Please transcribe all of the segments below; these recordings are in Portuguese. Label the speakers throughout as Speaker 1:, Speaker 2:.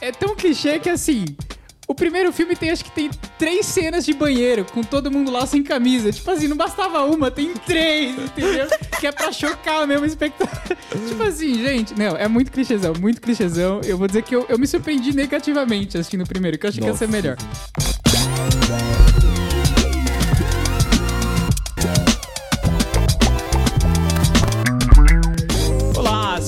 Speaker 1: é tão clichê que assim. O primeiro filme tem, acho que tem três cenas de banheiro, com todo mundo lá sem camisa. Tipo assim, não bastava uma, tem três, entendeu? que é pra chocar mesmo o espectador. tipo assim, gente, não, é muito clichêzão, muito clichêzão. Eu vou dizer que eu, eu me surpreendi negativamente assistindo o primeiro, que eu achei que ia ser melhor.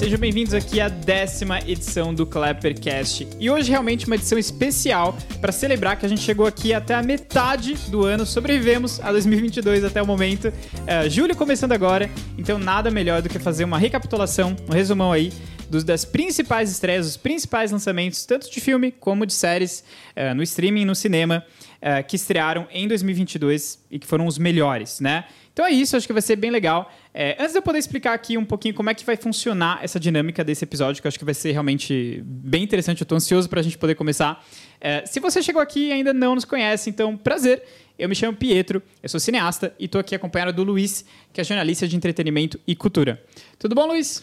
Speaker 1: Sejam bem-vindos aqui à décima edição do Clappercast. E hoje realmente uma edição especial para celebrar que a gente chegou aqui até a metade do ano, sobrevivemos a 2022 até o momento. Uh, julho começando agora, então nada melhor do que fazer uma recapitulação, um resumão aí dos, das principais estreias, os principais lançamentos, tanto de filme como de séries, uh, no streaming no cinema, uh, que estrearam em 2022 e que foram os melhores, né? Então é isso, acho que vai ser bem legal. É, antes de eu poder explicar aqui um pouquinho como é que vai funcionar essa dinâmica desse episódio, que eu acho que vai ser realmente bem interessante, eu estou ansioso para a gente poder começar. É, se você chegou aqui e ainda não nos conhece, então prazer. Eu me chamo Pietro, eu sou cineasta e estou aqui acompanhado do Luiz, que é jornalista de entretenimento e cultura. Tudo bom, Luiz?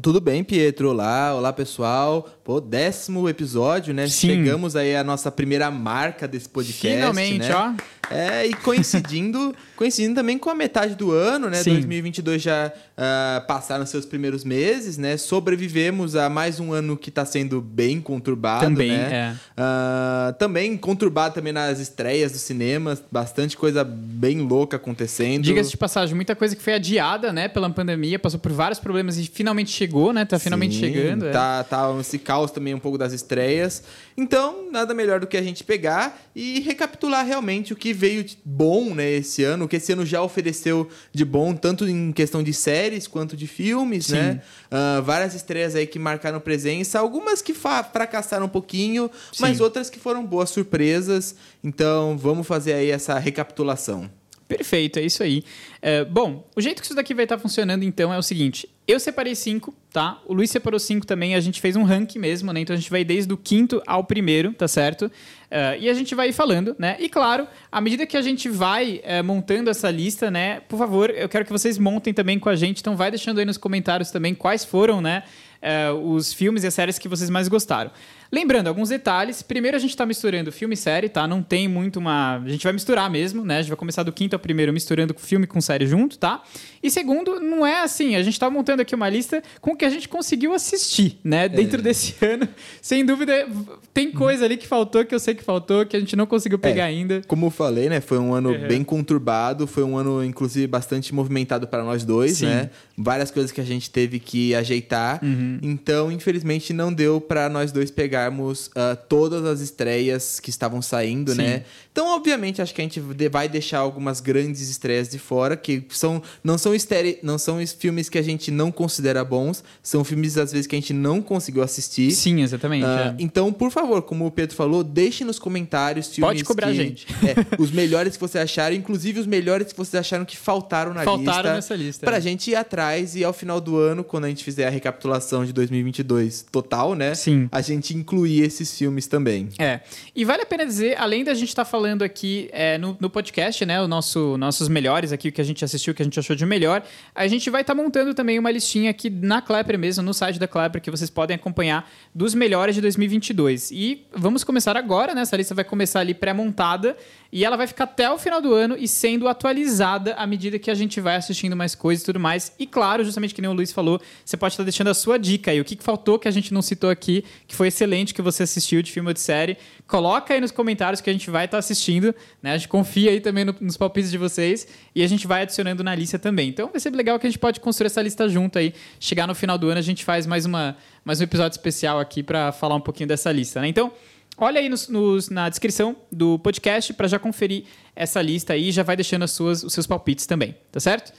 Speaker 2: Tudo bem, Pietro. Olá, olá pessoal. Pô, décimo episódio, né? Sim. Chegamos aí à nossa primeira marca desse podcast.
Speaker 1: Finalmente,
Speaker 2: né?
Speaker 1: ó.
Speaker 2: É, e coincidindo, coincidindo também com a metade do ano, né? Sim. 2022 já uh, passaram seus primeiros meses, né? Sobrevivemos a mais um ano que está sendo bem conturbado,
Speaker 1: também,
Speaker 2: né? É. Uh, também conturbado também nas estreias do cinema, bastante coisa bem louca acontecendo.
Speaker 1: Diga-se de passagem, muita coisa que foi adiada, né? Pela pandemia, passou por vários problemas e finalmente chegou, né? Tá finalmente Sim, chegando.
Speaker 2: Tá, é. tá esse caos também um pouco das estreias. Então, nada melhor do que a gente pegar e recapitular realmente o que veio de bom né, esse ano, o que esse ano já ofereceu de bom, tanto em questão de séries quanto de filmes, Sim. né? Uh, várias estreias aí que marcaram presença, algumas que fracassaram um pouquinho, Sim. mas outras que foram boas surpresas. Então, vamos fazer aí essa recapitulação.
Speaker 1: Perfeito, é isso aí. É, bom, o jeito que isso daqui vai estar funcionando, então, é o seguinte. Eu separei cinco, tá? O Luiz separou cinco também. A gente fez um ranking mesmo, né? Então, a gente vai desde o quinto ao primeiro, tá certo? Uh, e a gente vai falando, né? E, claro, à medida que a gente vai uh, montando essa lista, né? Por favor, eu quero que vocês montem também com a gente. Então, vai deixando aí nos comentários também quais foram, né? Uh, os filmes e as séries que vocês mais gostaram. Lembrando, alguns detalhes. Primeiro, a gente está misturando filme e série, tá? Não tem muito uma. A gente vai misturar mesmo, né? A gente vai começar do quinto ao primeiro misturando filme com série junto, tá? E segundo, não é assim. A gente está montando aqui uma lista com o que a gente conseguiu assistir, né? Dentro é. desse ano. Sem dúvida, tem coisa ali que faltou, que eu sei que faltou, que a gente não conseguiu pegar é, ainda.
Speaker 2: Como eu falei, né? Foi um ano uhum. bem conturbado. Foi um ano, inclusive, bastante movimentado para nós dois, Sim. né? Várias coisas que a gente teve que ajeitar. Uhum. Então, infelizmente, não deu para nós dois pegar pegarmos uh, todas as estreias que estavam saindo, Sim. né? Então, obviamente, acho que a gente vai deixar algumas grandes estreias de fora, que são não são estere, não são filmes que a gente não considera bons, são filmes às vezes que a gente não conseguiu assistir.
Speaker 1: Sim, exatamente. Uh, é.
Speaker 2: Então, por favor, como o Pedro falou, deixe nos comentários
Speaker 1: filmes Pode cobrar
Speaker 2: que,
Speaker 1: a gente.
Speaker 2: É, os melhores que vocês acharam, inclusive os melhores que vocês acharam que faltaram na
Speaker 1: faltaram
Speaker 2: lista.
Speaker 1: Faltaram nessa lista.
Speaker 2: Pra é. gente ir atrás e ao final do ano, quando a gente fizer a recapitulação de 2022 total, né?
Speaker 1: Sim.
Speaker 2: A gente incluir esses filmes também.
Speaker 1: É. E vale a pena dizer, além da gente estar tá falando aqui é, no, no, podcast, né? O nosso, nossos melhores aqui, o que a gente assistiu, o que a gente achou de melhor. A gente vai estar tá montando também uma listinha aqui na Clapper mesmo, no site da Clapper, que vocês podem acompanhar dos melhores de 2022. E vamos começar agora, né? Essa lista vai começar ali pré-montada e ela vai ficar até o final do ano e sendo atualizada à medida que a gente vai assistindo mais coisas e tudo mais. E claro, justamente que nem o Luiz falou, você pode estar deixando a sua dica aí. O que faltou que a gente não citou aqui, que foi excelente que você assistiu de filme ou de série. Coloca aí nos comentários que a gente vai estar assistindo. Né? A gente confia aí também no, nos palpites de vocês e a gente vai adicionando na lista também. Então vai ser legal que a gente pode construir essa lista junto aí. Chegar no final do ano a gente faz mais, uma, mais um episódio especial aqui para falar um pouquinho dessa lista. Né? Então olha aí nos, nos, na descrição do podcast para já conferir essa lista aí e já vai deixando as suas, os seus palpites também, tá certo?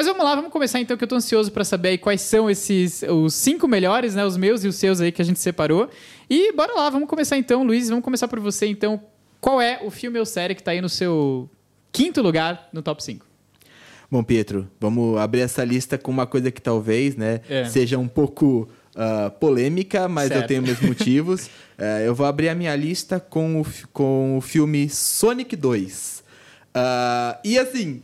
Speaker 1: Mas vamos lá, vamos começar então, que eu estou ansioso para saber aí quais são esses os cinco melhores, né, os meus e os seus aí que a gente separou. E bora lá, vamos começar então, Luiz, vamos começar por você então. Qual é o filme ou série que está aí no seu quinto lugar no top 5?
Speaker 2: Bom, Pietro, vamos abrir essa lista com uma coisa que talvez, né, é. seja um pouco uh, polêmica, mas certo. eu tenho meus motivos. uh, eu vou abrir a minha lista com o, com o filme Sonic 2. Uh, ah, e assim,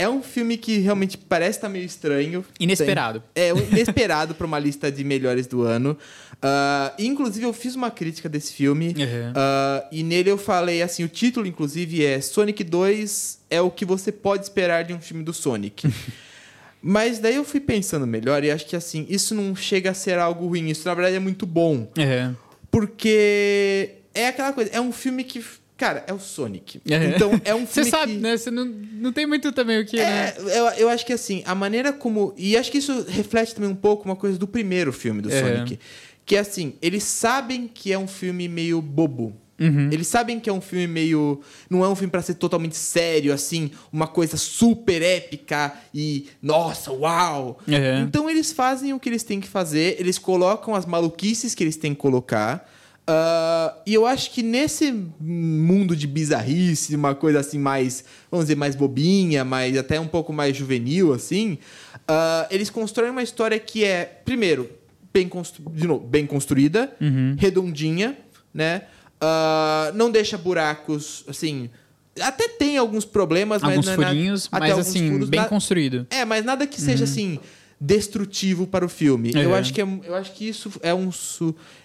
Speaker 2: é um filme que realmente parece estar meio estranho.
Speaker 1: Inesperado.
Speaker 2: É, inesperado para uma lista de melhores do ano. Uh, inclusive, eu fiz uma crítica desse filme. Uhum. Uh, e nele eu falei assim: o título, inclusive, é Sonic 2 é o que você pode esperar de um filme do Sonic. Mas daí eu fui pensando melhor e acho que assim, isso não chega a ser algo ruim, isso na verdade é muito bom.
Speaker 1: Uhum.
Speaker 2: Porque é aquela coisa, é um filme que Cara, é o Sonic. Então, é um filme.
Speaker 1: Você sabe,
Speaker 2: que...
Speaker 1: né? Você não, não tem muito também o que.
Speaker 2: É,
Speaker 1: né?
Speaker 2: eu, eu acho que assim, a maneira como. E acho que isso reflete também um pouco uma coisa do primeiro filme do Sonic. Que é assim, eles sabem que é um filme meio bobo.
Speaker 1: Uhum.
Speaker 2: Eles sabem que é um filme meio. Não é um filme para ser totalmente sério, assim, uma coisa super épica e. Nossa, uau!
Speaker 1: Uhum.
Speaker 2: Então eles fazem o que eles têm que fazer, eles colocam as maluquices que eles têm que colocar. Uh, e eu acho que nesse mundo de bizarrice, uma coisa assim mais, vamos dizer, mais bobinha, mais até um pouco mais juvenil, assim, uh, eles constroem uma história que é, primeiro, bem, constru de novo, bem construída,
Speaker 1: uhum.
Speaker 2: redondinha, né? Uh, não deixa buracos, assim. Até tem alguns problemas,
Speaker 1: alguns
Speaker 2: mas.
Speaker 1: Alguns é furinhos, mas assim, furos, bem construído.
Speaker 2: É, mas nada que seja uhum. assim destrutivo para o filme. Uhum. Eu acho que é, eu acho que isso é um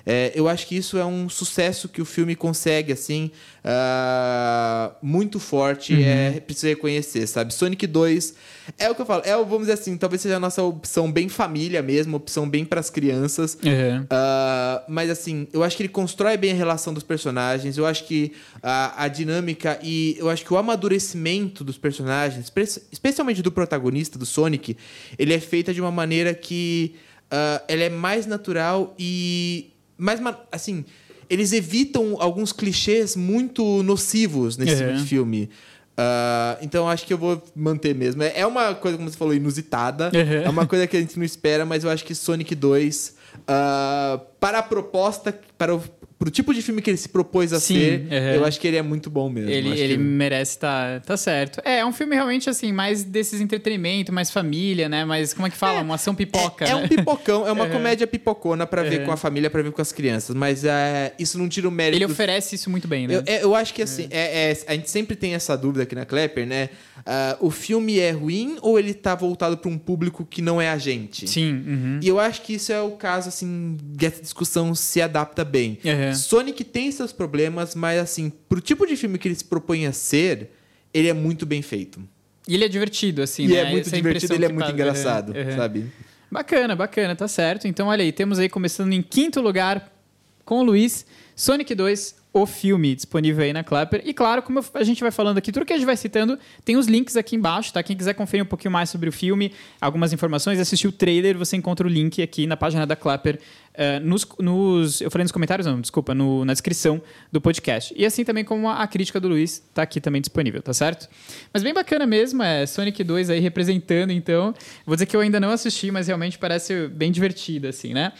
Speaker 2: é, eu acho que isso é um sucesso que o filme consegue assim uh, muito forte. Uhum. É preciso reconhecer, sabe? Sonic 2 é o que eu falo. É, vamos dizer assim, talvez seja a nossa opção bem família mesmo, opção bem para as crianças.
Speaker 1: Uhum.
Speaker 2: Uh, mas assim, eu acho que ele constrói bem a relação dos personagens. Eu acho que a, a dinâmica e eu acho que o amadurecimento dos personagens, especialmente do protagonista do Sonic, ele é feita de uma maneira que uh, ela é mais natural e mais assim eles evitam alguns clichês muito nocivos nesse filme. Uh, então acho que eu vou manter mesmo. É, é uma coisa, como você falou, inusitada.
Speaker 1: Uhum.
Speaker 2: É uma coisa que a gente não espera, mas eu acho que Sonic 2, uh, ah, para a proposta, para o pro tipo de filme que ele se propôs a Sim, ser, uhum. eu acho que ele é muito bom mesmo.
Speaker 1: Ele, ele que... merece estar. Tá, tá certo. É, é um filme realmente assim, mais desses entretenimento, mais família, né? Mas como é que fala? É, uma ação pipoca.
Speaker 2: É,
Speaker 1: né?
Speaker 2: é um pipocão, é uma uhum. comédia pipocona para ver com a família, para ver com as crianças. Mas é, isso não tira o mérito.
Speaker 1: Ele oferece isso muito bem, né?
Speaker 2: Eu, é, eu acho que assim, é. é. a gente sempre tem essa dúvida aqui na Klepper, né? Uh, o filme é ruim ou ele tá voltado para um público que não é a gente?
Speaker 1: Sim. Uhum.
Speaker 2: E eu acho que isso é o caso, assim, que essa discussão se adapta bem. Sonic tem seus problemas, mas assim, pro tipo de filme que ele se propõe a ser, ele é muito bem feito.
Speaker 1: E ele é divertido, assim,
Speaker 2: e
Speaker 1: né?
Speaker 2: é muito Essa divertido, ele é muito engraçado, uhum. sabe?
Speaker 1: Bacana, bacana, tá certo. Então, olha aí, temos aí começando em quinto lugar com o Luiz, Sonic 2, o filme disponível aí na Clapper. E claro, como a gente vai falando aqui, tudo que a gente vai citando, tem os links aqui embaixo, tá? Quem quiser conferir um pouquinho mais sobre o filme, algumas informações, assistir o trailer, você encontra o link aqui na página da Clapper. Uh, nos, nos, eu falei nos comentários, não, desculpa, no, na descrição do podcast. E assim também como a, a crítica do Luiz tá aqui também disponível, tá certo? Mas bem bacana mesmo, é Sonic 2 aí representando, então. Vou dizer que eu ainda não assisti, mas realmente parece bem divertido, assim, né?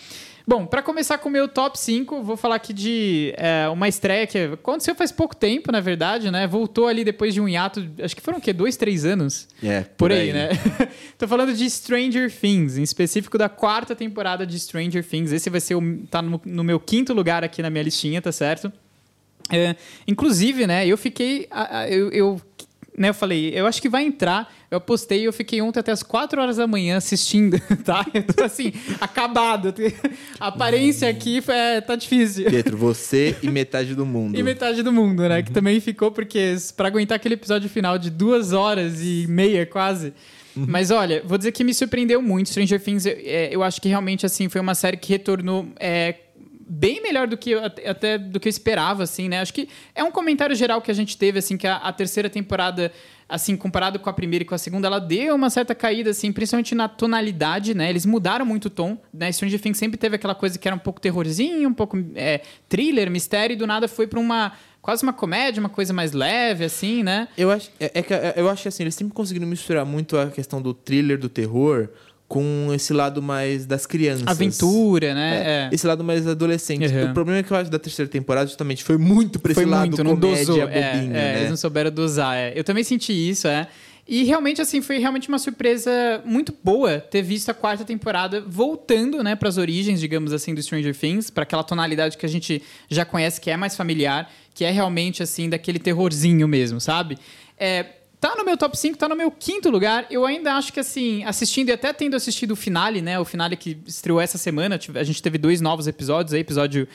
Speaker 1: Bom, para começar com o meu top 5, vou falar aqui de é, uma estreia que aconteceu faz pouco tempo, na verdade, né? Voltou ali depois de um hiato, acho que foram o quê? Dois, três anos?
Speaker 2: É,
Speaker 1: por, por aí, aí, né? Tô falando de Stranger Things, em específico da quarta temporada de Stranger Things. Esse vai ser o, tá no, no meu quinto lugar aqui na minha listinha, tá certo? É, inclusive, né, eu fiquei. Eu, eu né, eu falei, eu acho que vai entrar. Eu postei e eu fiquei ontem até as 4 horas da manhã assistindo, tá? Eu tô assim, acabado. A aparência aqui é, tá difícil.
Speaker 2: Pietro, você e metade do mundo.
Speaker 1: E metade do mundo, né? Uhum. Que também ficou, porque para aguentar aquele episódio final de duas horas e meia quase. Uhum. Mas olha, vou dizer que me surpreendeu muito. Stranger Things, eu, é, eu acho que realmente assim foi uma série que retornou é, bem melhor do que eu, até do que eu esperava, assim, né? Acho que é um comentário geral que a gente teve, assim, que a, a, terceira temporada, assim, comparado com a primeira e com a segunda, ela deu uma certa caída, assim, principalmente na tonalidade, né? Eles mudaram muito o tom, né? Stranger Things sempre teve aquela coisa que era um pouco terrorzinho, um pouco é, thriller, mistério, e do nada foi para uma quase uma comédia, uma coisa mais leve, assim, né?
Speaker 2: Eu acho, é, é que é, eu acho que assim, eles sempre conseguiram misturar muito a questão do thriller, do terror, com esse lado mais das crianças.
Speaker 1: Aventura, né?
Speaker 2: É, é. Esse lado mais adolescente. Uhum. O problema é que eu acho da terceira temporada justamente foi muito pra esse foi lado muito, não comédia dosou. É, bobinha, é, né?
Speaker 1: Eles não souberam dosar, é. Eu também senti isso, é. E realmente, assim, foi realmente uma surpresa muito boa ter visto a quarta temporada voltando, né, para as origens, digamos assim, do Stranger Things, para aquela tonalidade que a gente já conhece, que é mais familiar, que é realmente, assim, daquele terrorzinho mesmo, sabe? É, Tá no meu top 5, tá no meu quinto lugar. Eu ainda acho que, assim, assistindo e até tendo assistido o finale, né? O finale que estreou essa semana. A gente teve dois novos episódios aí, episódio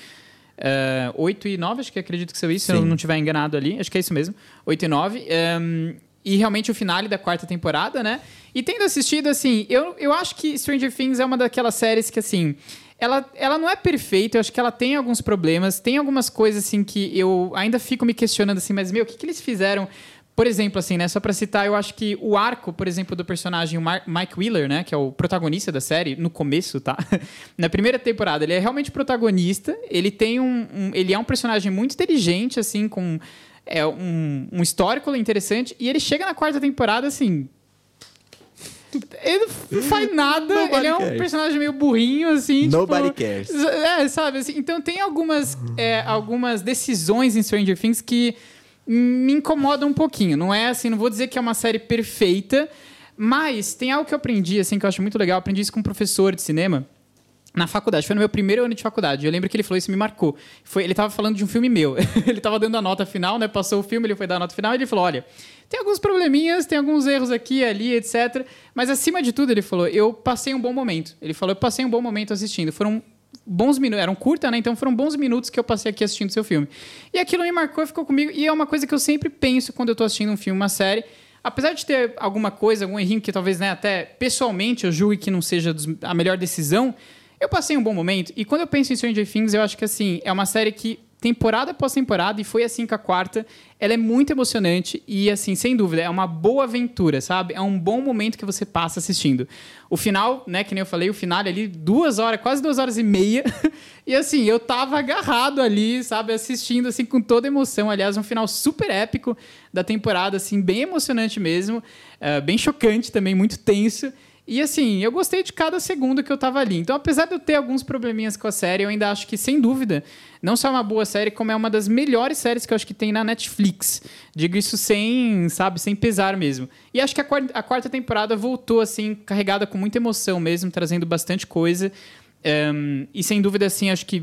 Speaker 1: uh, 8 e 9, acho que acredito que saiu isso, Sim. se eu não estiver enganado ali. Acho que é isso mesmo. 8 e 9. Um, e realmente o finale da quarta temporada, né? E tendo assistido, assim, eu, eu acho que Stranger Things é uma daquelas séries que, assim, ela, ela não é perfeita, eu acho que ela tem alguns problemas, tem algumas coisas, assim, que eu ainda fico me questionando, assim, mas, meu, o que, que eles fizeram? Por exemplo, assim, né? Só pra citar, eu acho que o arco, por exemplo, do personagem Mike Wheeler, né? Que é o protagonista da série, no começo, tá? Na primeira temporada, ele é realmente protagonista. Ele tem um, um ele é um personagem muito inteligente, assim, com é um, um histórico interessante. E ele chega na quarta temporada, assim. Ele não faz nada, Nobody ele é um cares. personagem meio burrinho, assim.
Speaker 2: Nobody tipo, cares.
Speaker 1: É, sabe? Assim, então tem algumas, é, algumas decisões em Stranger Things que me incomodam um pouquinho. Não é assim, não vou dizer que é uma série perfeita, mas tem algo que eu aprendi, assim, que eu acho muito legal. Eu aprendi isso com um professor de cinema na faculdade, foi no meu primeiro ano de faculdade. Eu lembro que ele falou isso me marcou. Foi, ele estava falando de um filme meu. ele estava dando a nota final, né? Passou o filme, ele foi dar a nota final e ele falou: "Olha, tem alguns probleminhas, tem alguns erros aqui, ali, etc. Mas acima de tudo, ele falou: "Eu passei um bom momento". Ele falou: "Eu passei um bom momento assistindo. Foram bons minutos, eram curta, né? Então foram bons minutos que eu passei aqui assistindo seu filme". E aquilo me marcou ficou comigo. E é uma coisa que eu sempre penso quando eu estou assistindo um filme, uma série, apesar de ter alguma coisa, algum errinho que talvez, né, até pessoalmente eu julgue que não seja a melhor decisão, eu passei um bom momento. E quando eu penso em Stranger Things, eu acho que assim, é uma série que temporada após temporada, e foi assim com a quarta, ela é muito emocionante e, assim, sem dúvida, é uma boa aventura, sabe? É um bom momento que você passa assistindo. O final, né, que nem eu falei, o final ali, duas horas, quase duas horas e meia, e assim, eu tava agarrado ali, sabe, assistindo, assim, com toda emoção. Aliás, um final super épico da temporada, assim, bem emocionante mesmo, uh, bem chocante também, muito tenso. E assim, eu gostei de cada segundo que eu tava ali. Então, apesar de eu ter alguns probleminhas com a série, eu ainda acho que, sem dúvida, não só é uma boa série, como é uma das melhores séries que eu acho que tem na Netflix. Digo isso sem, sabe, sem pesar mesmo. E acho que a quarta, a quarta temporada voltou, assim, carregada com muita emoção mesmo, trazendo bastante coisa. Um, e sem dúvida, assim, acho que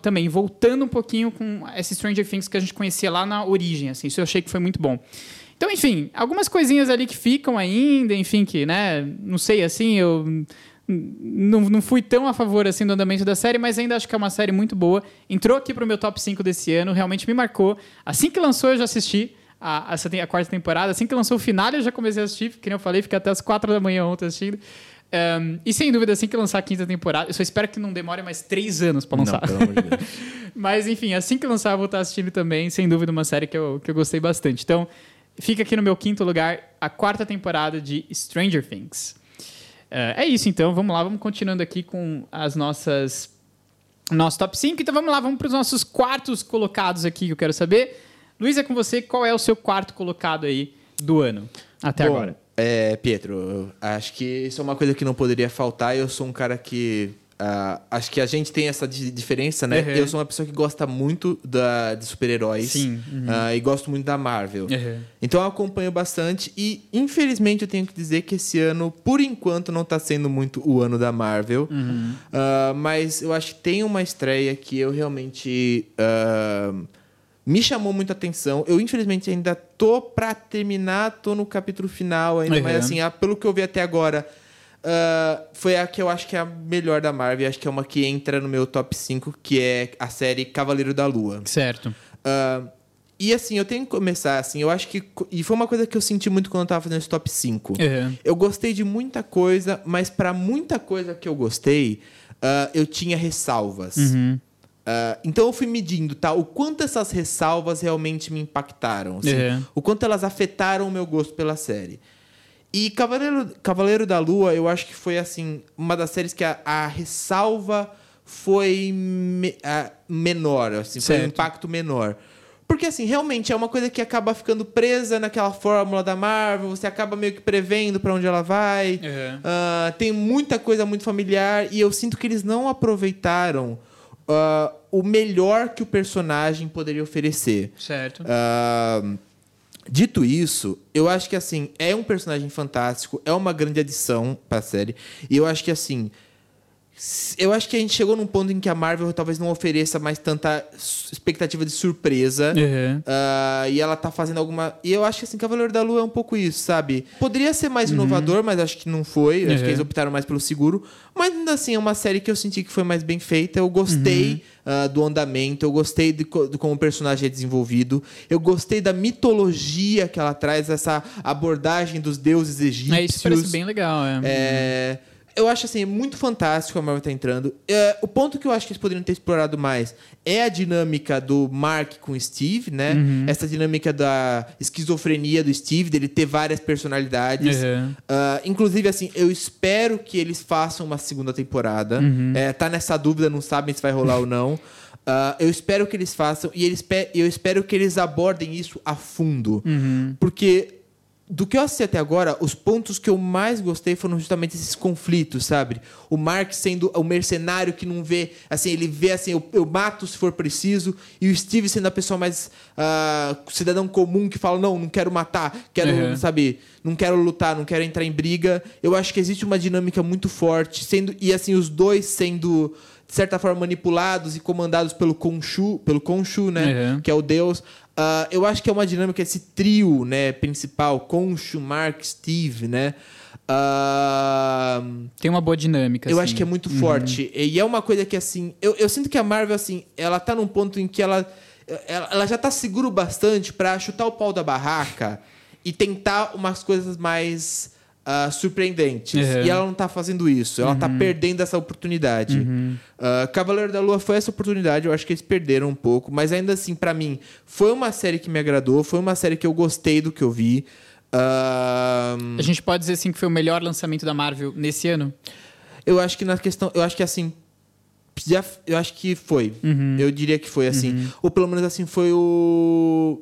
Speaker 1: também voltando um pouquinho com esse Stranger Things que a gente conhecia lá na origem, assim, isso eu achei que foi muito bom. Então, enfim, algumas coisinhas ali que ficam ainda, enfim, que, né, não sei, assim, eu não, não fui tão a favor, assim, do andamento da série, mas ainda acho que é uma série muito boa. Entrou aqui pro meu top 5 desse ano, realmente me marcou. Assim que lançou, eu já assisti a, a, a quarta temporada. Assim que lançou o final, eu já comecei a assistir, que nem eu falei, fiquei até as 4 da manhã ontem assistindo. Um, e sem dúvida, assim que lançar a quinta temporada, eu só espero que não demore mais três anos para lançar. Não, pelo amor de Deus. Mas enfim, assim que lançar, eu vou estar assistindo também. Sem dúvida, uma série que eu, que eu gostei bastante. Então, Fica aqui no meu quinto lugar a quarta temporada de Stranger Things. Uh, é isso então, vamos lá, vamos continuando aqui com as nossas nosso top 5. Então vamos lá, vamos para os nossos quartos colocados aqui que eu quero saber. Luiz, é com você, qual é o seu quarto colocado aí do ano até Bom, agora?
Speaker 2: É, Pietro, acho que isso é uma coisa que não poderia faltar. Eu sou um cara que Uh, acho que a gente tem essa diferença, né? Uhum. Eu sou uma pessoa que gosta muito da, de super-heróis. Sim. Uhum. Uh, e gosto muito da Marvel. Uhum. Então eu acompanho bastante. E, infelizmente, eu tenho que dizer que esse ano, por enquanto, não está sendo muito o ano da Marvel. Uh, mas eu acho que tem uma estreia que eu realmente. me chamou muita atenção. Eu, infelizmente, ainda tô para terminar, tô no capítulo final ainda, mas assim, pelo que eu vi até agora, Uh, foi a que eu acho que é a melhor da Marvel. Acho que é uma que entra no meu top 5, que é a série Cavaleiro da Lua.
Speaker 1: Certo.
Speaker 2: Uh, e assim, eu tenho que começar assim, eu acho que. E foi uma coisa que eu senti muito quando eu tava fazendo esse top 5. Uhum. Eu gostei de muita coisa, mas para muita coisa que eu gostei, uh, eu tinha ressalvas. Uhum. Uh, então eu fui medindo, tá? O quanto essas ressalvas realmente me impactaram. Assim, uhum. O quanto elas afetaram o meu gosto pela série. E Cavaleiro, Cavaleiro da Lua, eu acho que foi assim uma das séries que a, a ressalva foi me, a, menor, assim, foi um impacto menor. Porque, assim, realmente é uma coisa que acaba ficando presa naquela fórmula da Marvel, você acaba meio que prevendo para onde ela vai. Uhum. Uh, tem muita coisa muito familiar e eu sinto que eles não aproveitaram uh, o melhor que o personagem poderia oferecer.
Speaker 1: Certo.
Speaker 2: Uh, Dito isso, eu acho que assim, é um personagem fantástico, é uma grande adição para a série. E eu acho que assim, eu acho que a gente chegou num ponto em que a Marvel talvez não ofereça mais tanta expectativa de surpresa. Uhum. Uh, e ela tá fazendo alguma. E eu acho que assim, Cavaleiro da Lua é um pouco isso, sabe? Poderia ser mais uhum. inovador, mas acho que não foi. Uhum. Acho que eles uhum. optaram mais pelo seguro. Mas ainda assim, é uma série que eu senti que foi mais bem feita. Eu gostei uh, do andamento, eu gostei de, de, como o personagem é desenvolvido. Eu gostei da mitologia que ela traz, essa abordagem dos deuses egípcios. É,
Speaker 1: isso parece bem legal, é.
Speaker 2: é eu acho assim, é muito fantástico a Marvel tá entrando. É, o ponto que eu acho que eles poderiam ter explorado mais é a dinâmica do Mark com o Steve, né? Uhum. Essa dinâmica da esquizofrenia do Steve, dele ter várias personalidades. Uhum. Uh, inclusive, assim, eu espero que eles façam uma segunda temporada. Uhum. É, tá nessa dúvida, não sabem se vai rolar ou não. Uh, eu espero que eles façam e eles eu espero que eles abordem isso a fundo. Uhum. Porque do que eu assisti até agora, os pontos que eu mais gostei foram justamente esses conflitos, sabe? O Mark sendo o mercenário que não vê, assim, ele vê assim, eu, eu mato se for preciso, e o Steve sendo a pessoa mais uh, cidadão comum que fala, não, não quero matar, quero, uhum. sabe, não quero lutar, não quero entrar em briga. Eu acho que existe uma dinâmica muito forte, sendo e assim, os dois sendo de certa forma manipulados e comandados pelo Khonshu, pelo Khonshu, né, uhum. que é o deus. Uh, eu acho que é uma dinâmica, esse trio né, principal, Concho, Mark, Steve, né? Uh,
Speaker 1: Tem uma boa dinâmica.
Speaker 2: Eu
Speaker 1: assim.
Speaker 2: acho que é muito uhum. forte. E é uma coisa que, assim, eu, eu sinto que a Marvel, assim, ela tá num ponto em que ela, ela, ela já tá seguro bastante para chutar o pau da barraca e tentar umas coisas mais uh, surpreendentes. Uhum. E ela não está fazendo isso. Ela está uhum. perdendo essa oportunidade. Uhum. Uh, Cavaleiro da Lua foi essa oportunidade. Eu acho que eles perderam um pouco. Mas ainda assim, para mim, foi uma série que me agradou. Foi uma série que eu gostei do que eu vi.
Speaker 1: Uh... A gente pode dizer assim que foi o melhor lançamento da Marvel nesse ano?
Speaker 2: Eu acho que na questão. Eu acho que assim. Já, eu acho que foi. Uhum. Eu diria que foi assim. Uhum. Ou pelo menos assim, foi o.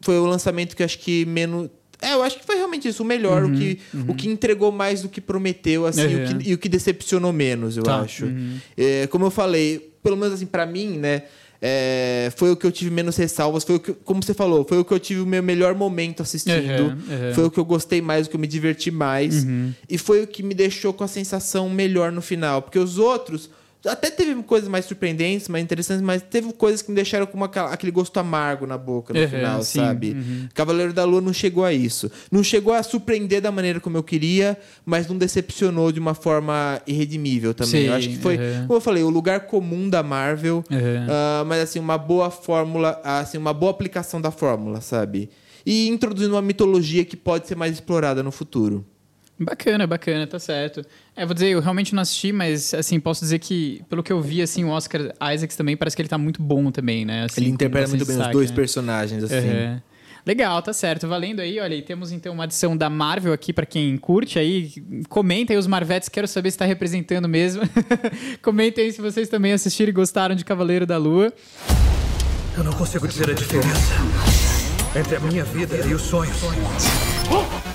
Speaker 2: Foi o lançamento que acho que menos é, eu acho que foi realmente isso, o melhor, uhum, o, que, uhum. o que entregou mais do que prometeu, assim, o que, e o que decepcionou menos, eu tá. acho. Uhum. É, como eu falei, pelo menos assim, para mim, né? É, foi o que eu tive menos ressalvas, foi o que, como você falou, foi o que eu tive o meu melhor momento assistindo, foi o que eu gostei mais, o que eu me diverti mais, uhum. e foi o que me deixou com a sensação melhor no final, porque os outros até teve coisas mais surpreendentes, mais interessantes, mas teve coisas que me deixaram com uma, aquele gosto amargo na boca no uhum, final, sim, sabe? Uhum. Cavaleiro da Lua não chegou a isso. Não chegou a surpreender da maneira como eu queria, mas não decepcionou de uma forma irredimível também. Sim, eu acho que foi, uhum. como eu falei, o lugar comum da Marvel, uh, mas assim, uma boa fórmula, assim, uma boa aplicação da fórmula, sabe? E introduzindo uma mitologia que pode ser mais explorada no futuro.
Speaker 1: Bacana, bacana, tá certo. É, vou dizer, eu realmente não assisti, mas assim, posso dizer que, pelo que eu vi, assim, o Oscar Isaacs também parece que ele tá muito bom também, né? Assim,
Speaker 2: ele interpreta muito bem destaque, os dois né? personagens, assim. Uhum.
Speaker 1: Legal, tá certo. Valendo aí, olha, e temos então uma adição da Marvel aqui para quem curte aí. Comenta aí os Marvetes, quero saber se está representando mesmo. Comentem aí se vocês também assistiram e gostaram de Cavaleiro da Lua.
Speaker 3: Eu não consigo dizer a diferença entre a minha vida e os sonhos. Oh!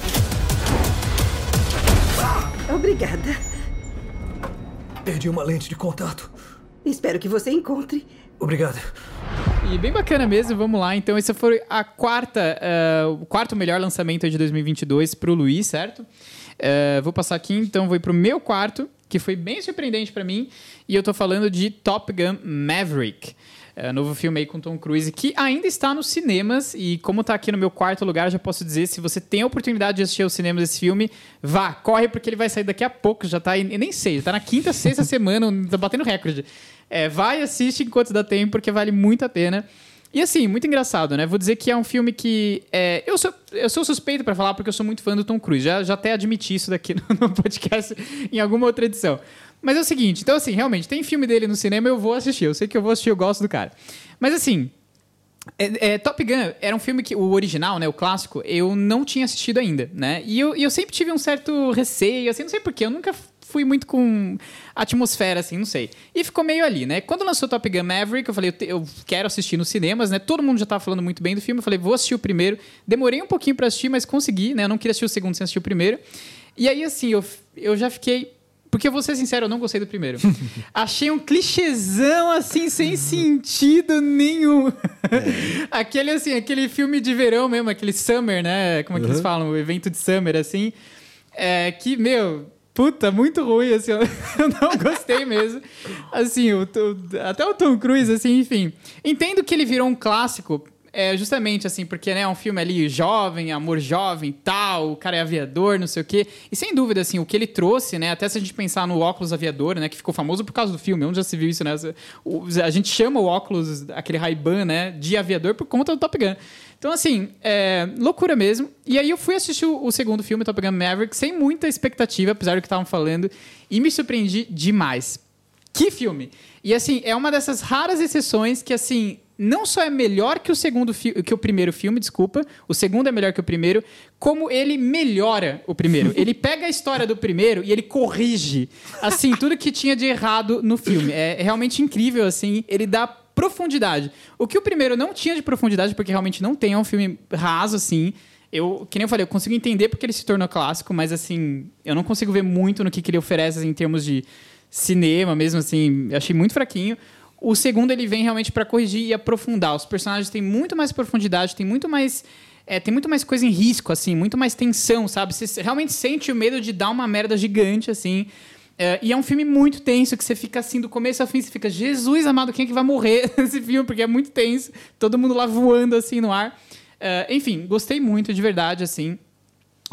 Speaker 4: Obrigada.
Speaker 3: Perdi uma lente de contato.
Speaker 4: Espero que você encontre.
Speaker 3: Obrigado.
Speaker 1: E bem bacana mesmo, vamos lá. Então, esse foi a quarta, uh, o quarto melhor lançamento de 2022 para o Luiz, certo? Uh, vou passar aqui, então, vou para o meu quarto, que foi bem surpreendente para mim. E eu tô falando de Top Gun Maverick. É, novo filme aí com Tom Cruise, que ainda está nos cinemas. E como está aqui no meu quarto lugar, já posso dizer: se você tem a oportunidade de assistir ao cinema desse filme, vá, corre, porque ele vai sair daqui a pouco. Já está, nem sei, está na quinta, sexta semana, tá batendo recorde. É, vai, assiste enquanto dá tempo, porque vale muito a pena. E assim, muito engraçado, né? Vou dizer que é um filme que. É, eu, sou, eu sou suspeito para falar porque eu sou muito fã do Tom Cruise. Já, já até admiti isso daqui no, no podcast em alguma outra edição. Mas é o seguinte, então assim, realmente, tem filme dele no cinema, eu vou assistir. Eu sei que eu vou assistir, eu gosto do cara. Mas assim, é, é, Top Gun era um filme que o original, né, o clássico, eu não tinha assistido ainda, né? E eu, e eu sempre tive um certo receio, assim, não sei porquê, eu nunca fui muito com atmosfera, assim, não sei. E ficou meio ali, né? Quando lançou Top Gun Maverick, eu falei, eu, te, eu quero assistir nos cinemas, né? Todo mundo já tava falando muito bem do filme, eu falei, vou assistir o primeiro. Demorei um pouquinho para assistir, mas consegui, né? Eu não queria assistir o segundo sem assistir o primeiro. E aí, assim, eu, eu já fiquei porque eu vou ser sincero, eu não gostei do primeiro. Achei um clichêzão, assim, sem sentido nenhum. É. aquele, assim, aquele filme de verão mesmo, aquele summer, né? Como é que uhum. eles falam? O evento de summer, assim. É, que, meu, Puta, muito ruim, assim, eu não gostei mesmo. Assim, o, o, até o Tom Cruise, assim, enfim. Entendo que ele virou um clássico, é justamente assim, porque né, é um filme ali jovem, amor jovem, tal, o cara é aviador, não sei o quê. E sem dúvida, assim, o que ele trouxe, né, até se a gente pensar no óculos aviador, né, que ficou famoso por causa do filme, onde já se viu isso, né? A gente chama o óculos, aquele Ray-Ban, né, de aviador por conta do Top Gun. Então, assim, é, loucura mesmo. E aí eu fui assistir o, o segundo filme, Top Gun Maverick, sem muita expectativa, apesar do que estavam falando, e me surpreendi demais. Que filme! E assim, é uma dessas raras exceções que, assim, não só é melhor que o segundo que o primeiro filme, desculpa, o segundo é melhor que o primeiro, como ele melhora o primeiro. ele pega a história do primeiro e ele corrige assim tudo que tinha de errado no filme. É realmente incrível assim, ele dá profundidade. O que o primeiro não tinha de profundidade, porque realmente não tem, é um filme raso, assim. Eu, que nem eu falei, eu consigo entender porque ele se tornou clássico, mas assim, eu não consigo ver muito no que, que ele oferece assim, em termos de cinema mesmo, assim, achei muito fraquinho. O segundo, ele vem realmente para corrigir e aprofundar. Os personagens têm muito mais profundidade, tem muito mais. É, tem muito mais coisa em risco, assim, muito mais tensão, sabe? Você realmente sente o medo de dar uma merda gigante, assim. É, e é um filme muito tenso, que você fica assim, do começo ao fim, você fica, Jesus amado, quem é que vai morrer nesse filme? Porque é muito tenso, todo mundo lá voando assim no ar. É, enfim, gostei muito, de verdade, assim.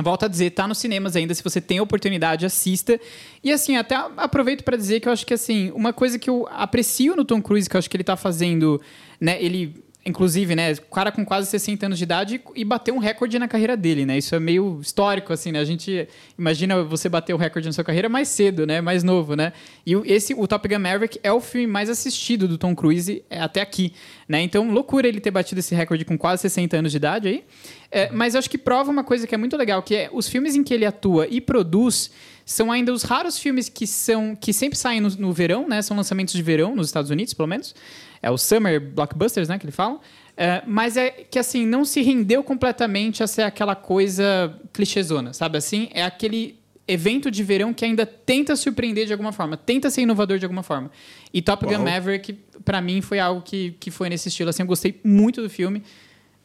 Speaker 1: Volto a dizer, tá nos cinemas ainda, se você tem oportunidade, assista. E assim, até aproveito para dizer que eu acho que assim, uma coisa que eu aprecio no Tom Cruise, que eu acho que ele tá fazendo, né, ele Inclusive, né, o cara com quase 60 anos de idade e bateu um recorde na carreira dele, né? Isso é meio histórico, assim, né? A gente imagina você bater o recorde na sua carreira mais cedo, né? Mais novo, né? E esse, o Top Gun Maverick, é o filme mais assistido do Tom Cruise é, até aqui, né? Então, loucura ele ter batido esse recorde com quase 60 anos de idade aí. É, mas eu acho que prova uma coisa que é muito legal, que é os filmes em que ele atua e produz são ainda os raros filmes que são que sempre saem no, no verão, né? São lançamentos de verão nos Estados Unidos, pelo menos. É o Summer Blockbusters, né, que ele fala. É, mas é que, assim, não se rendeu completamente a ser aquela coisa clichêzona, sabe assim? É aquele evento de verão que ainda tenta surpreender de alguma forma, tenta ser inovador de alguma forma. E Top Gun Maverick, para mim, foi algo que, que foi nesse estilo. Assim, eu gostei muito do filme.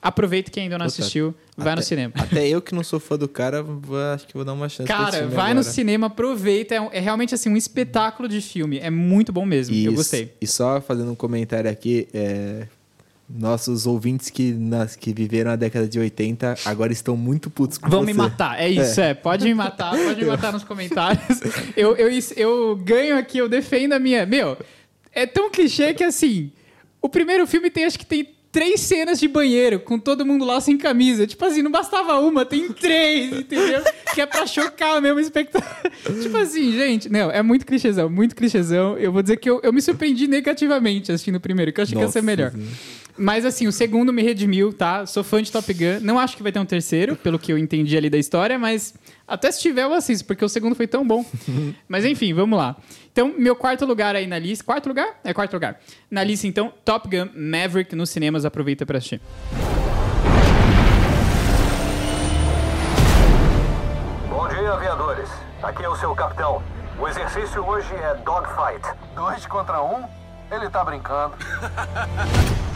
Speaker 1: Aproveita quem ainda não Puta, assistiu, vai
Speaker 2: até,
Speaker 1: no cinema.
Speaker 2: Até eu que não sou fã do cara, acho que vou dar uma chance.
Speaker 1: Cara, vai agora. no cinema, aproveita. É, é, realmente assim um espetáculo de filme. É muito bom mesmo. E, eu gostei.
Speaker 2: E só fazendo um comentário aqui, é, nossos ouvintes que, nas, que viveram a década de 80 agora estão muito putos com
Speaker 1: Vão
Speaker 2: você.
Speaker 1: me matar, é isso, é. é. Pode me matar, pode me matar nos comentários. Eu, eu, eu ganho aqui, eu defendo a minha. Meu, é tão clichê que assim. O primeiro filme tem, acho que tem três cenas de banheiro com todo mundo lá sem camisa. Tipo assim, não bastava uma, tem três, entendeu? que é pra chocar mesmo o espectador. tipo assim, gente, não, é muito clichêzão, muito clichêzão. Eu vou dizer que eu, eu me surpreendi negativamente assistindo o primeiro, que eu achei Nossa, que ia ser melhor. Sim. Mas assim, o segundo me redimiu, tá? Sou fã de Top Gun. Não acho que vai ter um terceiro, pelo que eu entendi ali da história, mas até se tiver eu assisto, porque o segundo foi tão bom. mas enfim, vamos lá. Então, meu quarto lugar aí na lista. Quarto lugar? É quarto lugar. Na lista, então, Top Gun Maverick nos cinemas. Aproveita para assistir.
Speaker 5: Bom dia, aviadores. Aqui é o seu capitão. O exercício hoje é dogfight. Dois contra um? Ele tá brincando.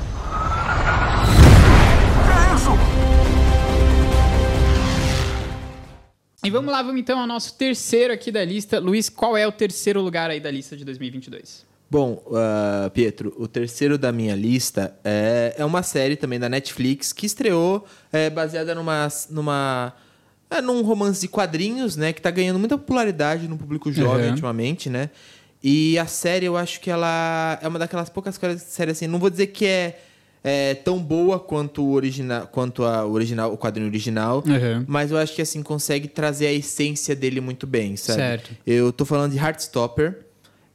Speaker 1: E vamos lá, vamos então ao nosso terceiro aqui da lista. Luiz, qual é o terceiro lugar aí da lista de 2022?
Speaker 2: Bom, uh, Pietro, o terceiro da minha lista é, é uma série também da Netflix que estreou é, baseada numa, numa é, num romance de quadrinhos, né? Que está ganhando muita popularidade no público jovem uhum. ultimamente, né? E a série, eu acho que ela é uma daquelas poucas séries assim. Não vou dizer que é é, tão boa quanto o original, quanto a original, o quadrinho original, uhum. mas eu acho que assim consegue trazer a essência dele muito bem, sabe? Certo. Eu tô falando de Heartstopper,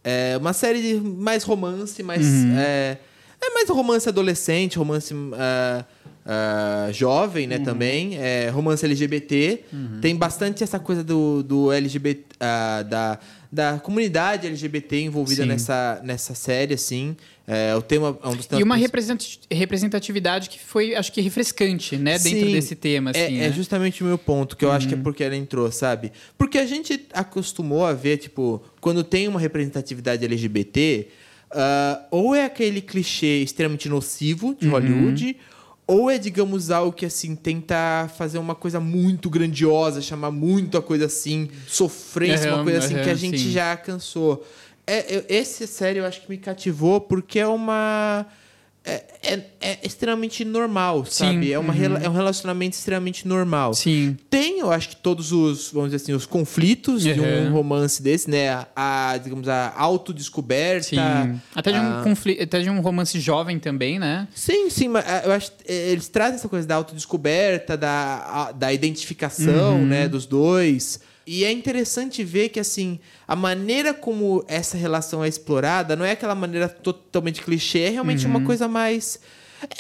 Speaker 2: é uma série de mais romance, mais uhum. é, é mais romance adolescente, romance uh, uh, jovem, né, uhum. também, é, romance LGBT, uhum. tem bastante essa coisa do, do LGBT, uh, ah, da da comunidade LGBT envolvida nessa, nessa série, assim. É, o tema é um dos
Speaker 1: temas. E uma representatividade que foi, acho que, refrescante, né? Sim, dentro desse tema,
Speaker 2: é,
Speaker 1: assim.
Speaker 2: É, né? justamente o meu ponto, que eu uhum. acho que é uhum. porque ela entrou, sabe? Porque a gente acostumou a ver, tipo, quando tem uma representatividade LGBT, uh, ou é aquele clichê extremamente nocivo de uhum. Ou é, digamos, algo que assim tenta fazer uma coisa muito grandiosa, chamar muito a coisa assim, sofrência,
Speaker 1: Aham,
Speaker 2: uma coisa assim que a gente
Speaker 1: sim.
Speaker 2: já cansou. É, eu- esse série eu acho que me cativou porque é uma é, é- é extremamente normal, sabe? É, uma, rela- é um relacionamento extremamente normal.
Speaker 1: uhum. Sim.
Speaker 2: Tem, eu acho que todos os, vamos dizer assim, os conflitos de
Speaker 1: Uhum.
Speaker 2: um romance desse, né? A, digamos, a autodescoberta.
Speaker 1: Sim. Até de, um
Speaker 2: a-
Speaker 1: conflito, até de um romance jovem também, né?
Speaker 2: Sim, sim, mas ah, eu acho que eh, eles trazem essa coisa da autodescoberta, da, a- da identificação,
Speaker 1: Uhum.
Speaker 2: né, dos dois. E é interessante ver que, assim, a maneira como essa relação é explorada não é aquela maneira totalmente clichê, é realmente uma coisa mais.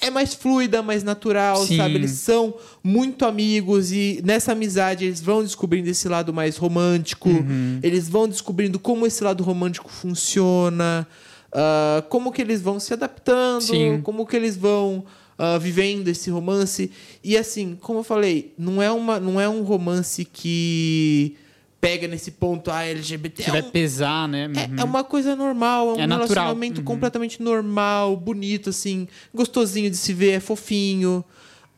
Speaker 2: É mais fluida, mais natural,
Speaker 1: Sim.
Speaker 2: sabe? Eles são muito amigos e nessa amizade eles vão descobrindo esse lado mais romântico,
Speaker 1: Uhum.
Speaker 2: eles vão descobrindo como esse lado romântico funciona, ah, como que eles vão se adaptando,
Speaker 1: Sim.
Speaker 2: como que eles vão ah, vivendo esse romance. E assim, como eu falei, não é, uma, não é um romance que pega nesse ponto, ah, LGBT.
Speaker 1: Que
Speaker 2: é
Speaker 1: vai
Speaker 2: um-
Speaker 1: pesar, né?
Speaker 2: é,
Speaker 1: Uhum.
Speaker 2: é uma coisa normal, é um
Speaker 1: É
Speaker 2: relacionamento completamente normal, bonito, assim, gostosinho de se ver, é fofinho.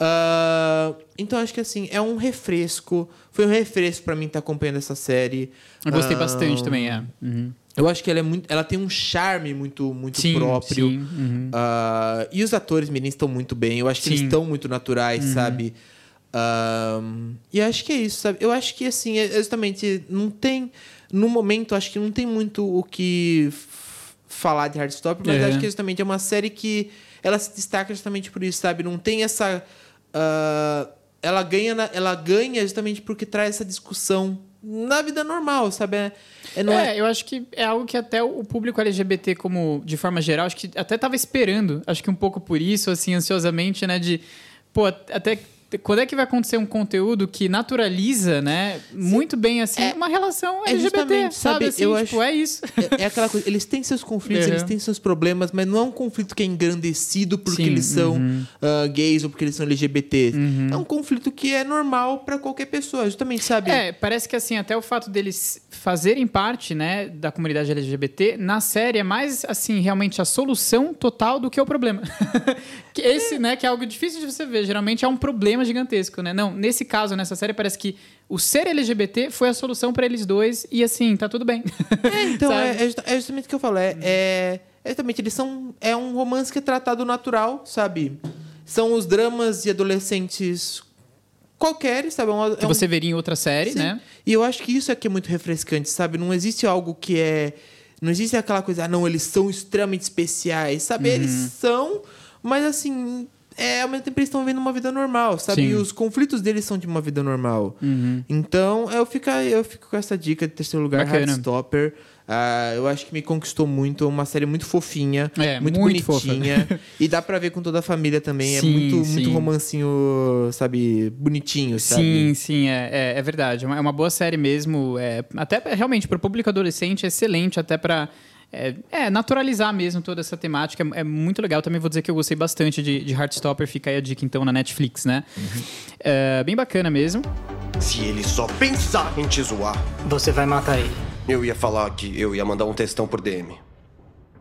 Speaker 2: Ah, então acho que assim, é um refresco. Foi um refresco pra mim estar acompanhando essa série.
Speaker 1: Eu gostei
Speaker 2: Ah,
Speaker 1: bastante também, é. Uhum.
Speaker 2: Eu acho que ela é muito. Ela tem um charme muito, muito
Speaker 1: Sim,
Speaker 2: próprio.
Speaker 1: sim, uhum.
Speaker 2: Ah, e os atores meninos estão muito bem. Eu acho que eles
Speaker 1: Sim. Uhum.
Speaker 2: estão muito naturais, sabe? Ah, e acho que é isso, sabe? Eu acho que assim, é justamente não tem. No momento, acho que não tem muito o que falar de Heartstopper, mas
Speaker 1: É.
Speaker 2: acho que justamente é uma série que ela se destaca justamente por isso, sabe? Não tem essa. ah, ela ganha, na- ela ganha justamente porque traz essa discussão na vida normal, sabe? É, é- é-
Speaker 1: É, eu acho que é algo que até o público LGBT, como de forma geral, acho que até tava esperando, acho que um pouco por isso, assim, ansiosamente, né? De, pô, até quando é que vai acontecer um conteúdo que naturaliza, né? Muito bem, assim,
Speaker 2: É-
Speaker 1: uma relação
Speaker 2: é
Speaker 1: LGBT,
Speaker 2: justamente,
Speaker 1: sabe?
Speaker 2: sabe,
Speaker 1: Assim,
Speaker 2: eu
Speaker 1: tipo,
Speaker 2: acho-
Speaker 1: é isso.
Speaker 2: É, é aquela coisa, eles têm seus conflitos,
Speaker 1: Uhum.
Speaker 2: eles têm seus problemas, mas não é um conflito que é engrandecido porque
Speaker 1: Sim,
Speaker 2: eles são
Speaker 1: uhum.
Speaker 2: ah, gays ou porque eles são LGBT. É um conflito que é normal pra qualquer pessoa, justamente, sabe?
Speaker 1: É, parece que assim, até o fato deles fazerem parte, né, da comunidade LGBT, na série é mais, assim, realmente a solução total do que o problema. esse, né, que é algo difícil de você ver, geralmente é um problema gigantesco, né? Não, nesse caso, nessa série, parece que o ser LGBT foi a solução pra eles dois e, assim, tá tudo bem.
Speaker 2: É, então é, é é justamente o que eu falo. É, é, é justamente, eles são. É um romance que é tratado natural, sabe? São os dramas de adolescentes qualquer, sabe? É um-
Speaker 1: que
Speaker 2: é um-
Speaker 1: você veria em outra série,
Speaker 2: Sim.
Speaker 1: né?
Speaker 2: E eu acho que isso aqui é muito refrescante, sabe? Não existe algo que é. Não existe aquela coisa, ah, não, eles são extremamente especiais, sabe? Eles
Speaker 1: Uhum.
Speaker 2: são, mas assim. É, ao mesmo tempo eles estão vivendo uma vida normal, sabe?
Speaker 1: Sim.
Speaker 2: E os conflitos deles são de uma vida normal.
Speaker 1: Uhum.
Speaker 2: Então, eu fico, eu fico com essa dica de terceiro lugar,
Speaker 1: Bacana.
Speaker 2: Heartstopper. Ah, eu acho que me conquistou muito. É uma série muito fofinha,
Speaker 1: É,
Speaker 2: muito,
Speaker 1: muito
Speaker 2: bonitinha. e dá pra ver com toda a família também.
Speaker 1: Sim,
Speaker 2: é muito,
Speaker 1: sim.
Speaker 2: muito romancinho, sabe? Bonitinho, sabe?
Speaker 1: Sim, sim, é, é, é verdade. É uma, é boa série mesmo. É, até pra- realmente para o público adolescente é excelente, até para é, é, naturalizar mesmo toda essa temática. É, é muito legal. Também vou dizer que eu gostei bastante de, de Heartstopper. Fica aí a dica então na Netflix, né? É, bem bacana mesmo.
Speaker 6: Se ele só pensar em te zoar,
Speaker 7: Você vai matar ele.
Speaker 6: eu ia falar que eu ia mandar um textão por DM.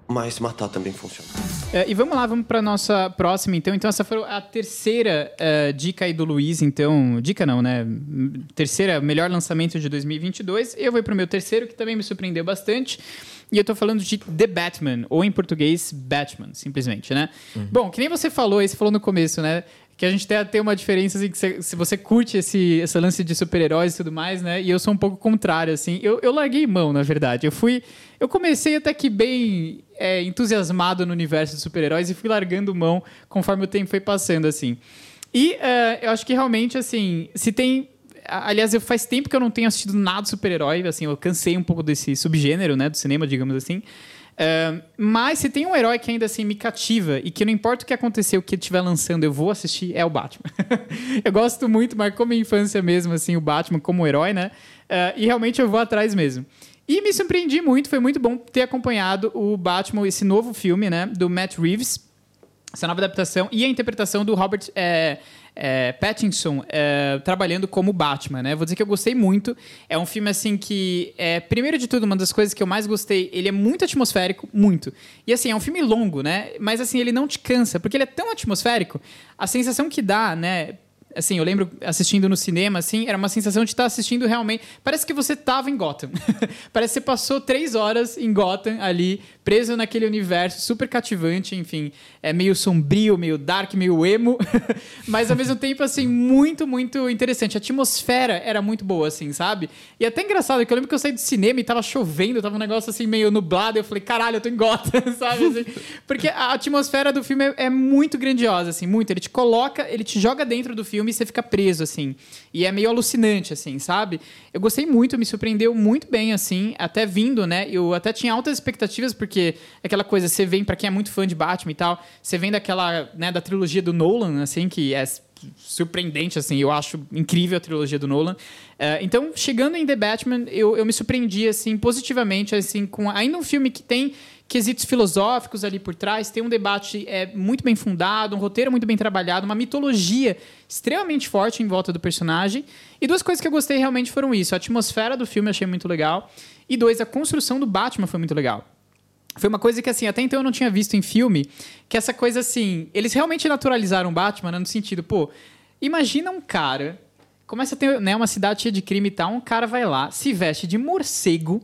Speaker 6: Mas matar também funciona.
Speaker 1: É, e vamos lá, vamos para nossa próxima, então. Então, essa foi a terceira é, dica aí do Luiz, então. Dica não, né? Terceira, melhor lançamento de 2022. Eu vou para o meu terceiro, que também me surpreendeu bastante. E eu tô falando de The Batman, ou em português, Batman, simplesmente, né? Bom, que nem você falou aí, você falou no começo, né? Que a gente tem, tem uma diferença, assim, que você- se você curte esse, esse lance de super-heróis e tudo mais, né? E eu sou um pouco contrário, assim. Eu, eu larguei mão, na verdade. Eu fui... Eu comecei até que bem é, entusiasmado no universo de super-heróis e fui largando mão conforme o tempo foi passando, assim. E é, eu acho que realmente, assim, se tem... Aliás, eu faz tempo que eu não tenho assistido nada super-herói, assim, eu cansei um pouco desse subgênero, né, do cinema, digamos assim. É, mas se tem um herói que ainda assim me cativa e que não importa o que acontecer, o que ele estiver lançando, eu vou assistir, é o Batman. eu gosto muito, marcou minha infância mesmo, assim, o Batman como herói, né? É, e realmente eu vou atrás mesmo. E me surpreendi muito, foi muito bom ter acompanhado o Batman, esse novo filme, né, do Matt Reeves. essa nova adaptação e a interpretação do Robert é, é, Pattinson é, trabalhando como Batman, né? Vou dizer que eu gostei muito. É um filme assim que, é, primeiro de tudo, uma das coisas que eu mais gostei, ele é muito atmosférico, muito. E assim, é um filme longo, né? Mas assim, ele não te cansa, porque ele é tão atmosférico. A sensação que dá, né? assim, eu lembro assistindo no cinema, assim, era uma sensação de estar assistindo realmente. Parece que você estava em Gotham. Parece que você passou três horas em Gotham ali, preso naquele universo super cativante, enfim. É meio sombrio, meio dark, meio emo, mas ao mesmo tempo, assim, muito, muito interessante. A atmosfera era muito boa, assim, sabe? E até engraçado que eu lembro que eu saí do cinema e tava chovendo, tava um negócio assim meio nublado, e eu falei, caralho, eu tô em Gotham, sabe? Assim, porque a atmosfera do filme é, é muito grandiosa, assim, muito. Ele te coloca, ele te joga dentro do filme e você fica preso, assim. E é meio alucinante, assim, sabe? Eu gostei muito, me surpreendeu muito bem, assim, até vindo, né? Eu até tinha altas expectativas, porque aquela coisa, você vem, para quem é muito fã de Batman e tal, você vem daquela, né, da trilogia do Nolan, assim, que é surpreendente, assim, eu acho incrível a trilogia do Nolan. Uh, então, chegando em The Batman, eu, eu me surpreendi, assim, positivamente, assim, com ainda um filme que tem quesitos filosóficos ali por trás, tem um debate é, muito bem fundado, um roteiro muito bem trabalhado, uma mitologia extremamente forte em volta do personagem. E duas coisas que eu gostei realmente foram isso. A atmosfera do filme eu achei muito legal. E dois, a construção do Batman foi muito legal. Foi uma coisa que, assim, até então eu não tinha visto em filme, que essa coisa, assim, eles realmente naturalizaram o Batman né, no sentido, pô, imagina um cara, começa a ter né, uma cidade cheia de crime e tal, um cara vai lá, se veste de morcego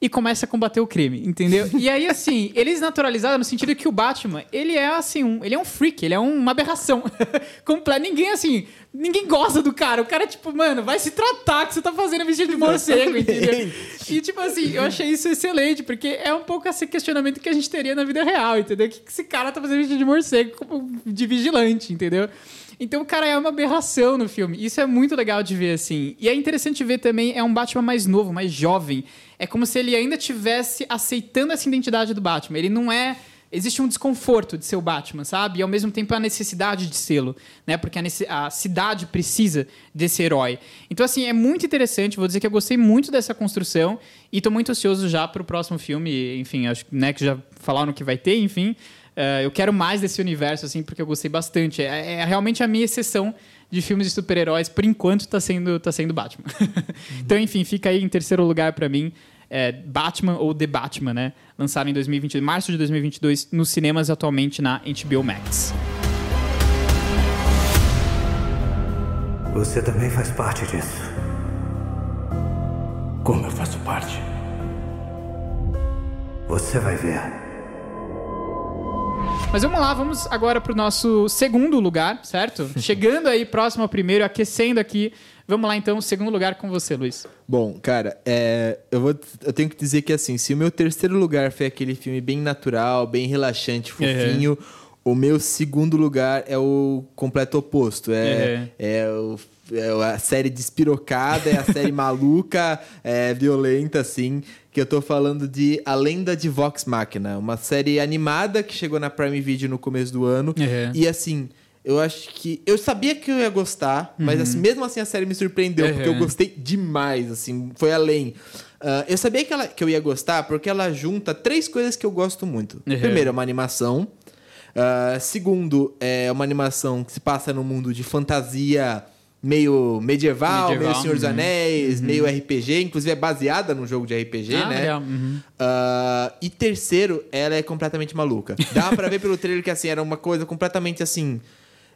Speaker 1: e começa a combater o crime, entendeu? E aí, assim, eles naturalizaram no sentido que o Batman, ele é, assim, um, ele é um freak, ele é uma aberração completa. Ninguém, assim, ninguém gosta do cara. O cara, tipo, mano, vai se tratar que você tá fazendo vestido de morcego, entendeu? E, tipo assim, eu achei isso excelente, porque é um pouco esse questionamento que a gente teria na vida real, entendeu? O que esse cara tá fazendo vestido de morcego de vigilante, entendeu? Então o cara é uma aberração no filme. Isso é muito legal de ver, assim. E é interessante ver também, é um Batman mais novo, mais jovem. É como se ele ainda tivesse aceitando essa identidade do Batman. Ele não é existe um desconforto de ser o Batman, sabe? E ao mesmo tempo a necessidade de sê-lo, né? Porque a, a, cidade precisa desse herói. Então, assim, é muito interessante. Vou dizer que eu gostei muito dessa construção e estou muito ansioso já para o próximo filme. Enfim, acho né, que já falaram que vai ter, enfim. Uh, eu quero mais desse universo, assim, porque eu gostei bastante. É, é realmente a minha exceção de filmes de super-heróis, por enquanto, está sendo, tá sendo Batman. então, enfim, fica aí em terceiro lugar para mim. É, Batman ou The Batman, né? Lançado em 2022, março de 2022, nos cinemas atualmente na HBO Max.
Speaker 3: Você também faz parte disso.
Speaker 7: Como eu faço parte?
Speaker 3: Você vai ver.
Speaker 1: Mas vamos lá, vamos agora para o nosso segundo lugar, certo? Chegando aí próximo ao primeiro, aquecendo aqui. Vamos lá então, segundo lugar com você, Luiz.
Speaker 2: Bom, cara, é, eu, vou, eu tenho que dizer que assim, se o meu terceiro lugar foi aquele filme bem natural, bem relaxante, fofinho. Uhum. O meu segundo lugar é o completo oposto. É, uhum. é, o, é a série despirocada, é a série maluca, é, violenta, assim que eu tô falando de A Lenda de Vox Machina, uma série animada que chegou na Prime Video no começo do ano. Uhum. E assim, eu acho que. Eu sabia que eu ia gostar, uhum. mas assim, mesmo assim a série me surpreendeu, uhum. porque eu gostei demais, assim, foi além. Uh, eu sabia que, ela, que eu ia gostar porque ela junta três coisas que eu gosto muito. Primeiro, é uma animação. Uh, segundo, é uma animação que se passa no mundo de fantasia meio medieval, medieval meio Senhor dos uhum. Anéis, uhum. meio RPG, inclusive é baseada num jogo de RPG, ah, né? Uhum. Uh, e terceiro, ela é completamente maluca. Dá para ver pelo trailer que assim era uma coisa completamente assim.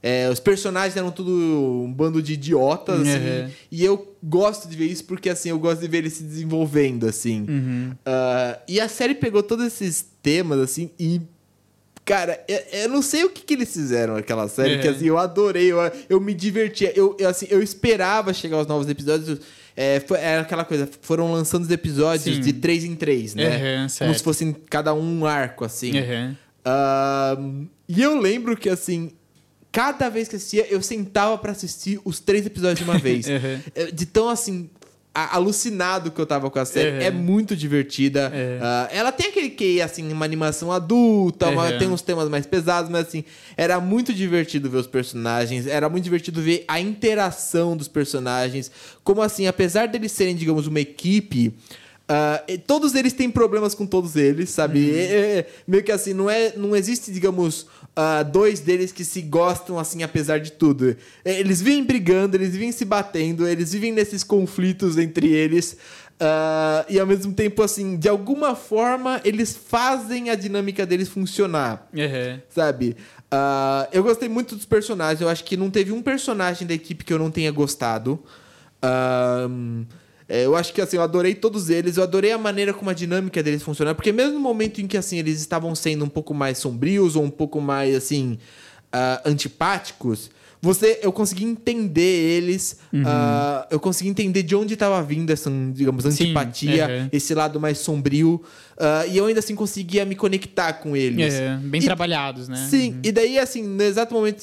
Speaker 2: É, os personagens eram tudo um bando de idiotas, assim, uhum. e eu gosto de ver isso porque assim eu gosto de ver eles se desenvolvendo assim. Uh, e a série pegou todos esses temas assim e Cara, eu, eu, não sei o que, que eles fizeram naquela série, é. que assim, eu adorei, eu, eu me divertia. Eu, eu, assim, eu esperava chegar os novos episódios. É, foi, era aquela coisa, foram lançando os episódios Sim. de três em três, né? Uhum, Como se fossem cada um arco, assim. Uhum. Uh, e eu lembro que, assim, cada vez que assistia, eu sentava para assistir os três episódios de uma vez. uhum. De tão, assim, alucinado que eu tava com a série. Uhum. É muito divertida. Uhum. Uh, ela tem aquele que, assim, uma animação adulta, uhum. tem uns temas mais pesados, mas assim, era muito divertido ver os personagens, era muito divertido ver a interação dos personagens. Como assim, apesar deles serem, digamos, uma equipe. Uh, todos eles têm problemas com todos eles, sabe? É, é, é, meio que assim, não, é, não existe, digamos, uh, dois deles que se gostam assim, apesar de tudo. É, Eles vivem brigando, eles vivem se batendo, eles vivem nesses conflitos entre eles. uh, e ao mesmo tempo, assim, de alguma forma, eles fazem a dinâmica deles funcionar
Speaker 1: Uhum.
Speaker 2: sabe? Ah, eu gostei muito dos personagens. Eu acho que não teve um personagem da equipe que eu não tenha gostado. Ah, é, eu acho que assim, eu adorei todos eles. Eu adorei a maneira como a dinâmica deles funciona. Porque mesmo no momento em que assim eles estavam sendo um pouco mais sombrios ou um pouco mais assim ah, antipáticos, você, eu consegui entender eles. ah, eu consegui entender de onde estava vindo essa, digamos,
Speaker 1: Sim,
Speaker 2: antipatia,
Speaker 1: uhum.
Speaker 2: esse lado mais sombrio. ah, e eu ainda assim conseguia me conectar com eles.
Speaker 1: É, bem
Speaker 2: E-
Speaker 1: trabalhados, né?
Speaker 2: Sim, e daí, assim, no exato momento.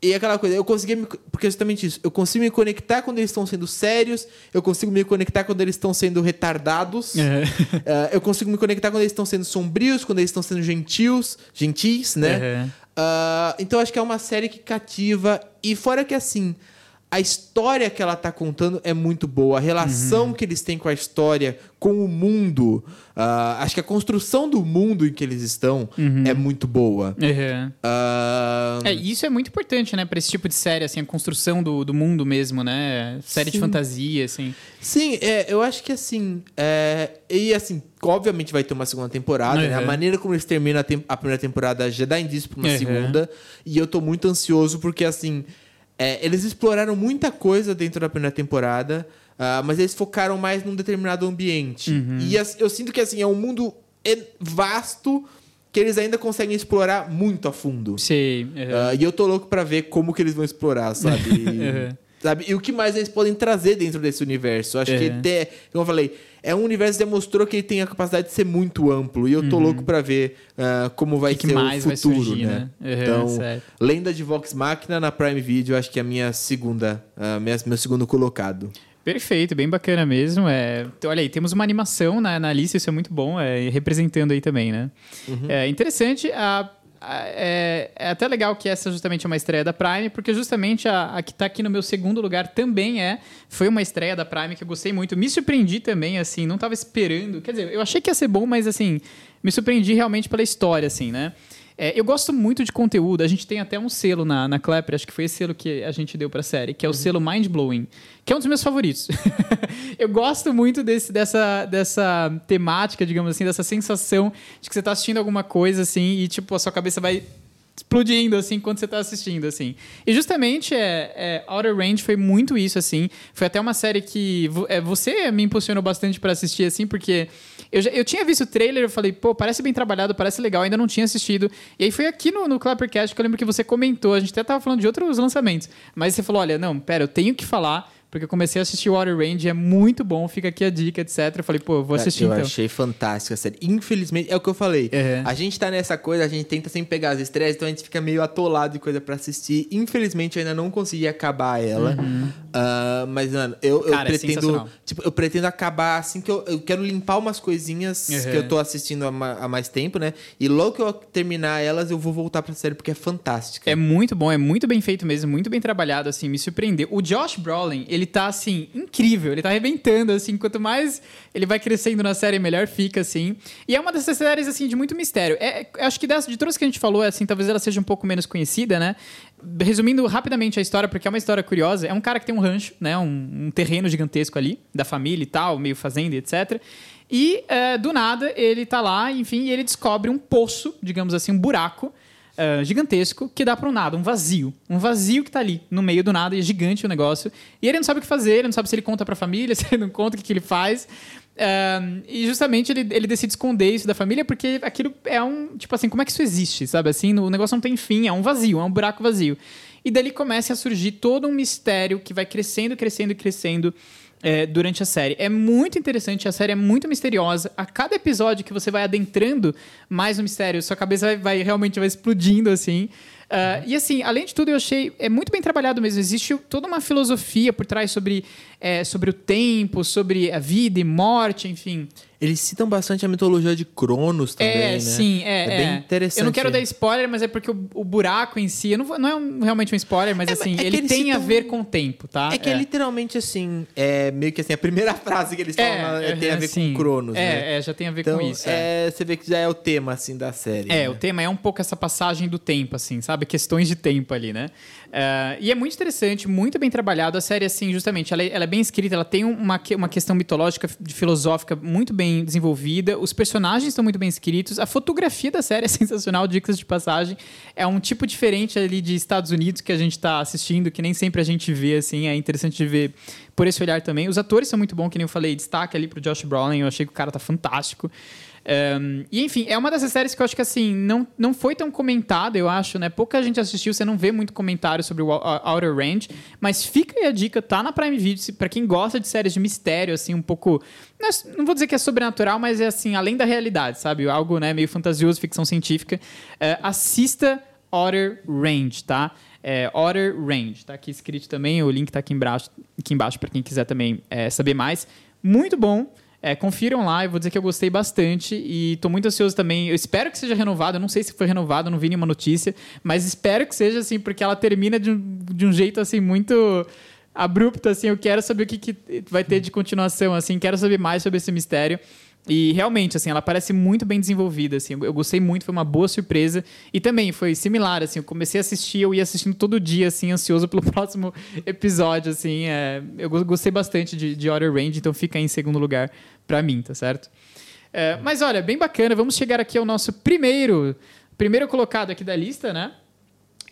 Speaker 2: E aquela coisa, eu conseguia me. Porque é justamente isso. Eu consigo me conectar quando eles estão sendo sérios. Eu consigo me conectar quando eles estão sendo retardados.
Speaker 1: É.
Speaker 2: eh, eu consigo me conectar quando eles estão sendo sombrios, quando eles estão sendo gentios, gentis, né?
Speaker 1: Uhum.
Speaker 2: Ah, então acho que é uma série que cativa. E fora que assim, a história que ela tá contando é muito boa. A relação
Speaker 1: Uhum.
Speaker 2: que eles têm com a história, com o mundo. ah, acho que a construção do mundo em que eles estão é muito boa.
Speaker 1: Uhum.
Speaker 2: Ah,
Speaker 1: É, isso é muito importante, né, pra esse tipo de série, assim, a construção do, do mundo mesmo, né? Série de
Speaker 2: Sim.
Speaker 1: fantasia, assim.
Speaker 2: Sim, é, eu acho que assim. é, e assim, obviamente vai ter uma segunda temporada, né? A
Speaker 1: Uhum.
Speaker 2: maneira como eles terminam a, tem- a primeira temporada já dá indício pra uma
Speaker 1: Uhum.
Speaker 2: segunda. E eu tô muito ansioso porque, assim, é, eles exploraram muita coisa dentro da primeira temporada, ah, mas eles focaram mais num determinado ambiente.
Speaker 1: Uhum.
Speaker 2: E as- eu sinto que, assim, é um mundo vasto que eles ainda conseguem explorar muito a fundo.
Speaker 1: Sei. uhum.
Speaker 2: Ah, e eu tô louco pra ver como que eles vão explorar, sabe?
Speaker 1: Uhum.
Speaker 2: Sabe? E o que mais eles podem trazer dentro desse universo. Acho que
Speaker 1: Uhum.
Speaker 2: até, como eu falei, é um universo que demonstrou que ele tem a capacidade de ser muito amplo. E eu tô louco pra ver ah, como vai
Speaker 1: Uhum. que
Speaker 2: ser
Speaker 1: mais
Speaker 2: o futuro,
Speaker 1: surgir,
Speaker 2: né?
Speaker 1: né? Uhum,
Speaker 2: então,
Speaker 1: certo.
Speaker 2: Lenda de Vox Machina na Prime Video, acho que é a minha segunda, ah, minha- meu segundo colocado.
Speaker 1: Perfeito, bem bacana mesmo. É, olha aí, temos uma animação na, na lista, isso é muito bom, é, representando aí também, né? É interessante, a- é, é até legal que essa justamente é uma estreia da Prime, porque justamente a, a que tá aqui no meu segundo lugar também é, foi uma estreia da Prime que eu gostei muito, me surpreendi também, assim, não tava esperando, quer dizer, eu achei que ia ser bom, mas assim, me surpreendi realmente pela história, assim, né? É, eu gosto muito de conteúdo. A gente tem até um selo na, na Clapper, acho que foi esse selo que a gente deu pra série, que é o selo Mind Blowing, que é um dos meus favoritos. eu gosto muito desse, dessa, dessa temática, digamos assim, dessa sensação de que você tá assistindo alguma coisa assim e, tipo, a sua cabeça vai explodindo, assim, enquanto você tá assistindo, assim. E justamente, é, é, Outer Range foi muito isso, assim. Foi até uma série que é, você me impulsionou bastante pra assistir, assim, porque eu, já, eu tinha visto o trailer, eu falei, pô, parece bem trabalhado, parece legal, ainda não tinha assistido. E aí foi aqui no, no Clappercast que eu lembro que você comentou, a gente até tava falando de outros lançamentos, mas você falou, olha, não, pera, eu tenho que falar, porque eu comecei a assistir o Outer Range, é muito bom, fica aqui a dica, etc. Eu falei, pô, eu vou assistir
Speaker 2: eu
Speaker 1: então.
Speaker 2: achei fantástica a série. Infelizmente, é o que eu falei.
Speaker 1: É.
Speaker 2: A gente tá nessa coisa, a gente tenta sempre pegar as estreias, então a gente fica meio atolado de coisa pra assistir. Infelizmente, eu ainda não consegui acabar ela. Ah, mas, mano, eu, eu
Speaker 1: Cara, é
Speaker 2: pretendo.
Speaker 1: sensacional.
Speaker 2: tipo, eu pretendo acabar assim que eu, eu quero limpar umas coisinhas
Speaker 1: Uhum.
Speaker 2: que eu tô assistindo há, ma- há mais tempo, né? E logo que eu terminar elas, eu vou voltar pra série, porque é fantástica.
Speaker 1: É muito bom, é muito bem feito mesmo, muito bem trabalhado, assim, me surpreendeu. O Josh Brolin, ele tá, assim, incrível, ele tá arrebentando, assim, quanto mais ele vai crescendo na série, melhor fica, assim. E é uma dessas séries, assim, de muito mistério. É, é- acho que dessa, de todas que a gente falou, assim, talvez ela seja um pouco menos conhecida, né? Resumindo rapidamente a história, porque é uma história curiosa, é um cara que tem um rancho, né? Um, um terreno gigantesco ali, da família e tal, meio fazenda, etc. E, é, do nada, ele tá lá, enfim, e ele descobre um poço, digamos assim, um buraco, ah, gigantesco que dá para um nada, um vazio. Um vazio que tá ali, no meio do nada, e é gigante o negócio. E ele não sabe o que fazer, ele não sabe se ele conta pra família, se ele não conta o que, que ele faz. Ah, e justamente ele, ele decide esconder isso da família porque aquilo é um. Tipo assim, como é que isso existe, sabe? Assim, o negócio não tem fim, é um vazio, é um buraco vazio. E dali começa a surgir todo um mistério que vai crescendo, crescendo, crescendo é, durante a série. É muito interessante, a série é muito misteriosa. A cada episódio que você vai adentrando mais no mistério, sua cabeça vai, vai- realmente vai explodindo assim. Uh, e assim, além de tudo, eu achei é muito bem trabalhado mesmo. Existe toda uma filosofia por trás sobre, é, sobre o tempo, sobre a vida e morte, enfim.
Speaker 2: Eles citam bastante a mitologia de Cronos também,
Speaker 1: é,
Speaker 2: né?
Speaker 1: Sim, é,
Speaker 2: é, bem interessante.
Speaker 1: Eu não quero dar spoiler, mas é porque o, o buraco em si, não, vou, não é um, realmente um spoiler, mas
Speaker 2: É,
Speaker 1: assim,
Speaker 2: é
Speaker 1: ele tem a
Speaker 2: citam-
Speaker 1: ver com o tempo, tá?
Speaker 2: É que é literalmente assim, é meio que assim, a primeira frase que eles falam é, tem a ver com Cronos,
Speaker 1: é,
Speaker 2: né?
Speaker 1: É, já tem a ver
Speaker 2: Então,
Speaker 1: com isso. é.
Speaker 2: é, você vê que já é o tema, assim, da série.
Speaker 1: É,
Speaker 2: né?
Speaker 1: o tema é um pouco essa passagem do tempo, assim, sabe? Questões de tempo ali, né? Eh, e é muito interessante, muito bem trabalhado. A série, assim, justamente, ela é, ela é bem escrita, ela tem uma, uma questão mitológica, filosófica muito bem desenvolvida. Os personagens estão muito bem escritos. A fotografia da série é sensacional, dicas de passagem. É um tipo diferente ali de Estados Unidos que a gente está assistindo, que nem sempre a gente vê, assim. É interessante de ver por esse olhar também. Os atores são muito bons, que nem eu falei, destaque ali pro Josh Brolin. Eu achei que o cara tá fantástico. Um, e enfim, é uma dessas séries que eu acho que assim, não, não foi tão comentada, eu acho, né? Pouca gente assistiu, você não vê muito comentário sobre o Ou- Outer Range, mas fica aí a dica, tá na Prime Video, pra quem gosta de séries de mistério, assim, um pouco. Não, não vou dizer que é sobrenatural, mas é assim, além da realidade, sabe? Algo né, meio fantasioso, ficção científica. É, assista Outer Range, tá? É, Outer Range, tá aqui escrito também, o link tá aqui embaixo, aqui embaixo para quem quiser também é, saber mais. Muito bom. É, confiram lá, eu vou dizer que eu gostei bastante e tô muito ansioso também. Eu espero que seja renovado, eu não sei se foi renovado, não vi nenhuma notícia, mas espero que seja assim, porque ela termina de um, de um jeito assim muito abrupto, assim. Eu quero saber o que, que vai ter de continuação, assim, quero saber mais sobre esse mistério. E realmente, assim, ela parece muito bem desenvolvida, assim. Eu gostei muito, foi uma boa surpresa. E também foi similar, assim. Eu comecei a assistir, eu ia assistindo todo dia, assim, ansioso pelo próximo episódio, assim. é, eu go- gostei bastante de, de Outer Range, então fica aí em segundo lugar pra mim, tá certo? É, mas olha, bem bacana. Vamos chegar aqui ao nosso primeiro, primeiro colocado aqui da lista, né?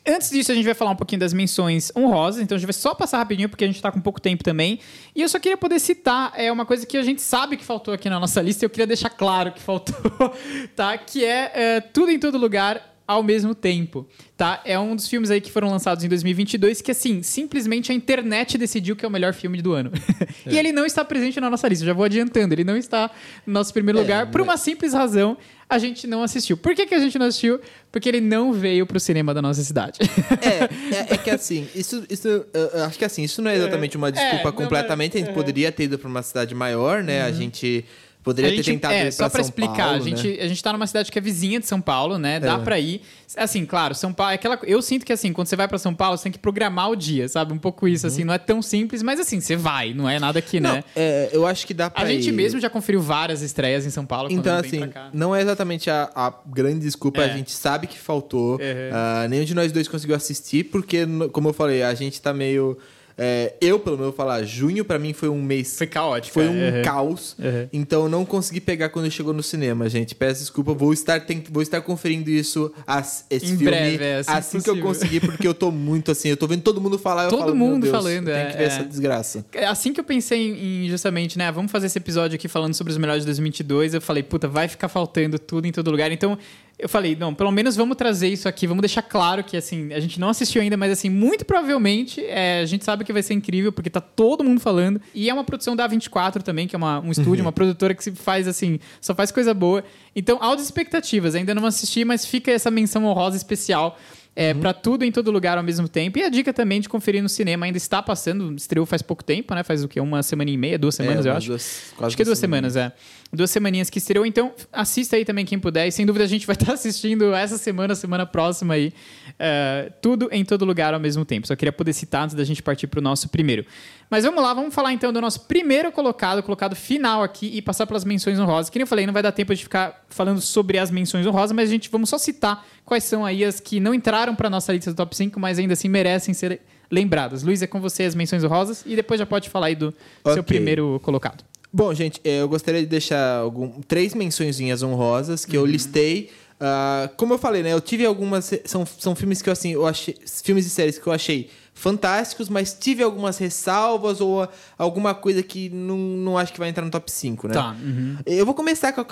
Speaker 1: Antes disso, a gente vai falar um pouquinho das menções honrosas, então a gente vai só passar rapidinho, porque a gente tá com pouco tempo também. E eu só queria poder citar é uma coisa que a gente sabe que faltou aqui na nossa lista, e eu queria deixar claro que faltou, tá? Que é, é, Tudo em Todo Lugar ao mesmo tempo, tá? É um dos filmes aí que foram lançados em 2022 que, assim, simplesmente a internet decidiu que é o melhor filme do ano. e ele não está presente na nossa lista, já vou adiantando, ele não está no nosso primeiro lugar por uma simples razão, a gente não assistiu. Por que, que a gente não assistiu? Porque ele não veio pro cinema da nossa cidade.
Speaker 2: É, é, é que assim, isso, isso acho que assim, isso não é exatamente uma desculpa
Speaker 1: não, mas-
Speaker 2: completamente. A gente poderia ter ido pra uma cidade maior, né? A gente poderia
Speaker 1: gente-
Speaker 2: ter tentado
Speaker 1: é,
Speaker 2: ir pra
Speaker 1: só pra
Speaker 2: São
Speaker 1: explicar,
Speaker 2: Paulo,
Speaker 1: a gente
Speaker 2: né?
Speaker 1: a gente tá numa cidade que é vizinha de São Paulo, né? Dá
Speaker 2: É.
Speaker 1: pra ir. Assim, claro, São Paulo é aquela eu sinto que assim, quando você vai pra São Paulo, você tem que programar o dia, sabe? Um pouco isso assim, não é tão simples, mas assim, você vai, não é nada que,
Speaker 2: Uhum. Não,
Speaker 1: né?
Speaker 2: é, eu acho que dá pra
Speaker 1: A gente
Speaker 2: ir.
Speaker 1: mesmo já conferiu várias estreias em São Paulo
Speaker 2: Então, assim,
Speaker 1: pra cá.
Speaker 2: não é exatamente a, a grande desculpa,
Speaker 1: É.
Speaker 2: a gente sabe que faltou.
Speaker 1: Uhum.
Speaker 2: Ah, nenhum de nós dois conseguiu assistir, porque, como eu falei, a gente tá meio. É, eu, pelo menos, vou falar, junho pra mim foi um mês.
Speaker 1: Foi caótico.
Speaker 2: Foi
Speaker 1: é,
Speaker 2: um
Speaker 1: uhum.
Speaker 2: caos.
Speaker 1: Uhum.
Speaker 2: Então eu não consegui pegar quando chegou no cinema, gente. Peço desculpa, vou estar, vou estar conferindo isso, as- esse
Speaker 1: Em
Speaker 2: filme,
Speaker 1: breve, é, assim
Speaker 2: assim,
Speaker 1: que
Speaker 2: eu conseguir, porque eu tô muito assim, eu tô vendo todo mundo falar, eu
Speaker 1: Todo
Speaker 2: falo, meu
Speaker 1: mundo
Speaker 2: Deus,
Speaker 1: falando,
Speaker 2: Tem
Speaker 1: é,
Speaker 2: que ver
Speaker 1: é.
Speaker 2: essa desgraça.
Speaker 1: É Assim que eu pensei em, em, justamente, né, vamos fazer esse episódio aqui falando sobre os melhores de 2022, eu falei, puta, vai ficar faltando tudo em todo lugar. Então, eu falei, não, pelo menos vamos trazer isso aqui, vamos deixar claro que, assim, a gente não assistiu ainda, mas, assim, muito provavelmente, é, a gente sabe que vai ser incrível, porque tá todo mundo falando. E é uma produção da 24 também, que é uma, um estúdio, uma produtora que se faz, assim, só faz coisa boa. Então, altas expectativas, ainda não assisti, mas fica essa menção honrosa especial é,
Speaker 2: Uhum.
Speaker 1: pra tudo em todo lugar ao mesmo tempo. E a dica também de conferir no cinema ainda está passando, estreou faz pouco tempo, né? Faz o quê? Uma semana e meia, duas semanas,
Speaker 2: É,
Speaker 1: eu acho.
Speaker 2: duas- quase
Speaker 1: acho que é duas semanas, é. Duas semaninhas que estreou, então assista aí também quem puder. E sem dúvida a gente vai estar assistindo essa semana, semana próxima aí. é, tudo em todo lugar ao mesmo tempo. Só queria poder citar antes da gente partir pro nosso primeiro. Mas vamos lá, vamos falar então do nosso primeiro colocado, colocado final aqui e passar pelas menções honrosas. Que nem eu falei, não vai dar tempo de ficar falando sobre as menções honrosas, mas a gente vamos só citar quais são aí as que não entraram para nossa lista do top 5, mas ainda assim merecem ser lembradas. Luiz, é com você as menções honrosas e depois já pode falar aí do seu
Speaker 2: Ok.
Speaker 1: primeiro colocado.
Speaker 2: Bom, gente, eh, eu gostaria de deixar algum, três mençõezinhas honrosas que
Speaker 1: Uhum.
Speaker 2: eu listei. Ah, como eu falei, né? Eu tive algumas. São, são filmes que eu assim, eu achei. Filmes e séries que eu achei fantásticos, mas tive algumas ressalvas ou alguma coisa que não, não acho que vai entrar no top 5, né?
Speaker 1: Tá, uhum.
Speaker 2: Eu vou começar com,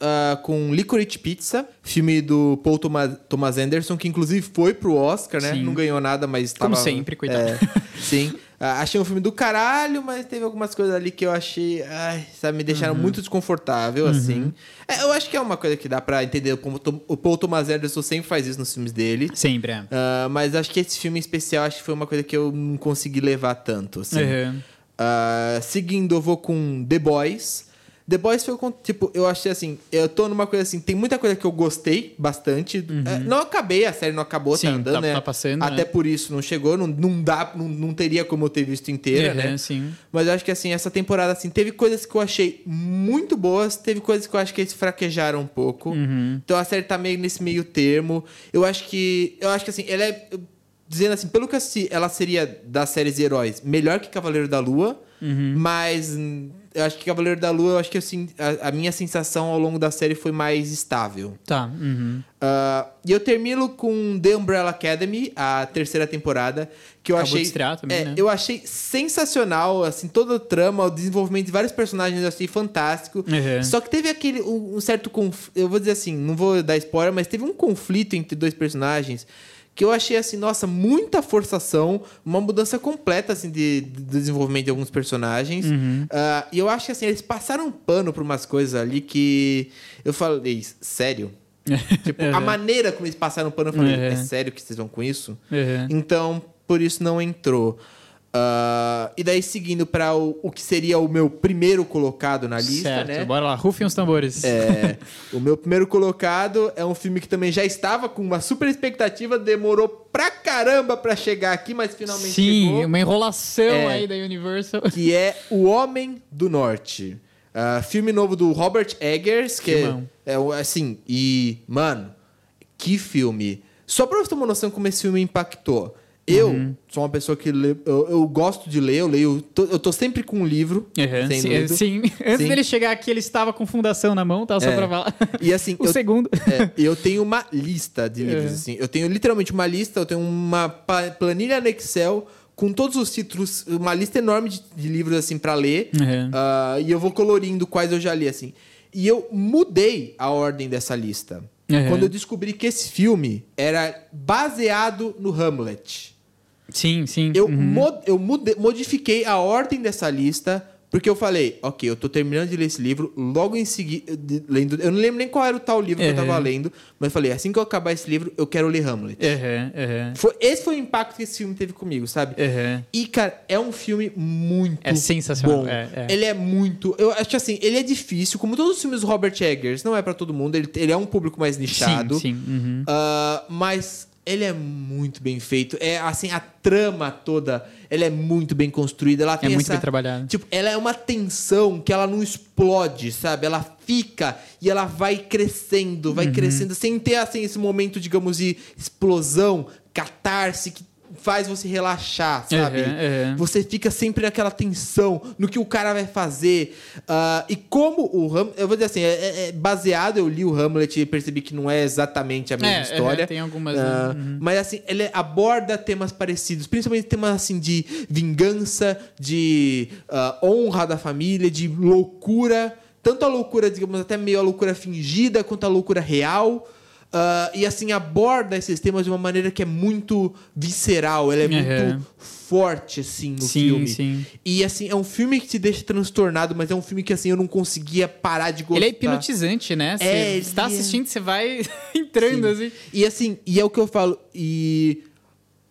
Speaker 2: ah, com Licorice Pizza, filme do Paul Thomas, Thomas Anderson, que inclusive foi pro Oscar, né?
Speaker 1: Sim.
Speaker 2: Não ganhou nada, mas
Speaker 1: Como
Speaker 2: tava-
Speaker 1: sempre, coitado.
Speaker 2: é, sim. ah, achei um filme do caralho, mas teve algumas coisas ali que eu achei, ai, sabe, me deixaram
Speaker 1: Uhum.
Speaker 2: muito desconfortável, assim. É, eu acho que é uma coisa que dá pra entender. O Paul- O Paul Thomas Anderson sempre faz isso nos filmes dele.
Speaker 1: Sempre, é.
Speaker 2: Ah, mas acho que esse filme em especial acho que foi uma coisa que eu não consegui levar tanto, assim.
Speaker 1: Uhum.
Speaker 2: Ah, seguindo, eu vou com The Boys. The Boys foi tipo, eu achei assim, eu tô numa coisa assim, tem muita coisa que eu gostei bastante. É, não acabei, a série não acabou,
Speaker 1: Uhum. Sim,
Speaker 2: tá andando,
Speaker 1: tá-
Speaker 2: né?
Speaker 1: tá passando,
Speaker 2: Até
Speaker 1: né?
Speaker 2: por isso não chegou, não, não dá, não, não teria como eu ter visto inteira,
Speaker 1: Uhum,
Speaker 2: né?
Speaker 1: sim.
Speaker 2: Mas eu acho que assim, essa temporada assim, teve coisas que eu achei muito boas, teve coisas que eu acho que eles fraquejaram um pouco.
Speaker 1: Uhum.
Speaker 2: Então a série tá meio nesse meio termo. Eu acho que eu acho que assim, ela é dizendo assim, pelo que eu assisti, ela seria das séries de heróis melhor que Cavaleiro da Lua,
Speaker 1: Uhum.
Speaker 2: mas eu acho que Cavaleiro da Lua, eu acho que assim, a, a minha sensação ao longo da série foi mais estável.
Speaker 1: Tá. uhum.
Speaker 2: Ah, e eu termino com The Umbrella Academy, a terceira temporada, que eu
Speaker 1: Acabou
Speaker 2: achei.
Speaker 1: de estrear também,
Speaker 2: é,
Speaker 1: né?
Speaker 2: Eu achei sensacional, assim, toda a trama, o desenvolvimento de vários personagens, eu achei fantástico.
Speaker 1: Uhum.
Speaker 2: Só que teve aquele. Um, um certo. Conf... Eu vou dizer assim, não vou dar spoiler, mas teve um conflito entre dois personagens. Que eu achei assim, nossa, muita forçação, uma mudança completa assim, de, de desenvolvimento de alguns personagens.
Speaker 1: Uhum.
Speaker 2: Ah, e eu acho que assim, eles passaram um pano por umas coisas ali que eu falei, sério? Tipo, a maneira como eles passaram o pano, eu falei,
Speaker 1: Uhum.
Speaker 2: é sério que vocês vão com isso?
Speaker 1: Uhum.
Speaker 2: Então, por isso não entrou. Ah, e daí, seguindo para o, o que seria o meu primeiro colocado na lista,
Speaker 1: certo,
Speaker 2: né?
Speaker 1: bora lá. Rufem os tambores.
Speaker 2: É, o meu primeiro colocado é um filme que também já estava com uma super expectativa, demorou pra caramba pra chegar aqui, mas finalmente
Speaker 1: Sim,
Speaker 2: chegou.
Speaker 1: uma enrolação
Speaker 2: É.
Speaker 1: aí da Universal.
Speaker 2: Que é O Homem do Norte. Ah, filme novo do Robert Eggers, que
Speaker 1: Filmão.
Speaker 2: é, é assim, e, mano, que filme. Só pra você ter uma noção como esse filme impactou. Eu
Speaker 1: Uhum.
Speaker 2: sou uma pessoa que lê, eu, eu gosto de ler, eu leio, tô- eu tô sempre com um livro.
Speaker 1: Uhum,
Speaker 2: sendo
Speaker 1: sim, sim. Antes
Speaker 2: Sim.
Speaker 1: dele chegar aqui, ele estava com fundação na mão, tá? Só
Speaker 2: É.
Speaker 1: pra falar.
Speaker 2: E assim,
Speaker 1: o
Speaker 2: eu-
Speaker 1: segundo.
Speaker 2: É, eu tenho uma lista de livros,
Speaker 1: É.
Speaker 2: assim. Eu tenho literalmente uma lista, eu tenho uma planilha no Excel com todos os títulos, uma lista enorme de, de livros, assim, pra ler.
Speaker 1: Uhum.
Speaker 2: Ah, e eu vou colorindo quais eu já li, assim. E eu mudei a ordem dessa lista.
Speaker 1: Uhum.
Speaker 2: Quando eu descobri que esse filme era baseado no Hamlet.
Speaker 1: Sim, sim.
Speaker 2: Eu,
Speaker 1: Uhum.
Speaker 2: mo- eu mude- modifiquei a ordem dessa lista porque eu falei, ok, eu tô terminando de ler esse livro, logo em seguida, de- lendo, eu não lembro nem qual era o tal livro que eu
Speaker 1: Uhum.
Speaker 2: tava lendo, mas eu falei, assim que eu acabar esse livro, eu quero ler Hamlet.
Speaker 1: Uhum, uhum.
Speaker 2: Foi- esse foi o impacto que esse filme teve comigo, sabe?
Speaker 1: Uhum.
Speaker 2: E, cara, é um filme muito
Speaker 1: É sensacional,
Speaker 2: bom.
Speaker 1: é, é.
Speaker 2: Ele é muito... Eu acho assim, ele é difícil, como todos os filmes do Robert Eggers, não é pra todo mundo, ele, ele é um público mais nichado.
Speaker 1: Sim, sim. uhum.
Speaker 2: Ah, mas ele é muito bem feito. É assim, a trama toda, ela é muito bem construída. Ela tem
Speaker 1: muito
Speaker 2: essa-
Speaker 1: bem trabalhada.
Speaker 2: Tipo, ela é uma tensão que ela não explode, sabe? Ela fica e ela vai crescendo,
Speaker 1: Uhum.
Speaker 2: vai crescendo, sem ter assim, esse momento, digamos, de explosão, catarse, que faz você relaxar, sabe?
Speaker 1: Uhum, uhum.
Speaker 2: Você fica sempre naquela tensão no que o cara vai fazer. Ah, e como o Hamlet. Eu vou dizer assim, é, é- é baseado, eu li o Hamlet e percebi que não é exatamente a mesma
Speaker 1: É,
Speaker 2: história.
Speaker 1: uhum, tem algumas, né?
Speaker 2: Ah, Mas assim, ele aborda temas parecidos, principalmente temas assim de vingança, de ah, honra da família, de loucura. Tanto a loucura, digamos, até meio a loucura fingida, quanto a loucura real. Ah, e assim, aborda esses temas de uma maneira que é muito visceral, ela é
Speaker 1: Uhum.
Speaker 2: muito forte, assim, no
Speaker 1: Sim,
Speaker 2: filme.
Speaker 1: sim.
Speaker 2: E assim, é um filme que te deixa transtornado, mas é um filme que assim, eu não conseguia parar de gostar.
Speaker 1: Ele é hipnotizante, né? Você
Speaker 2: É,
Speaker 1: está
Speaker 2: é.
Speaker 1: assistindo, você vai entrando
Speaker 2: Sim.
Speaker 1: assim.
Speaker 2: E assim, e é o que eu falo. E.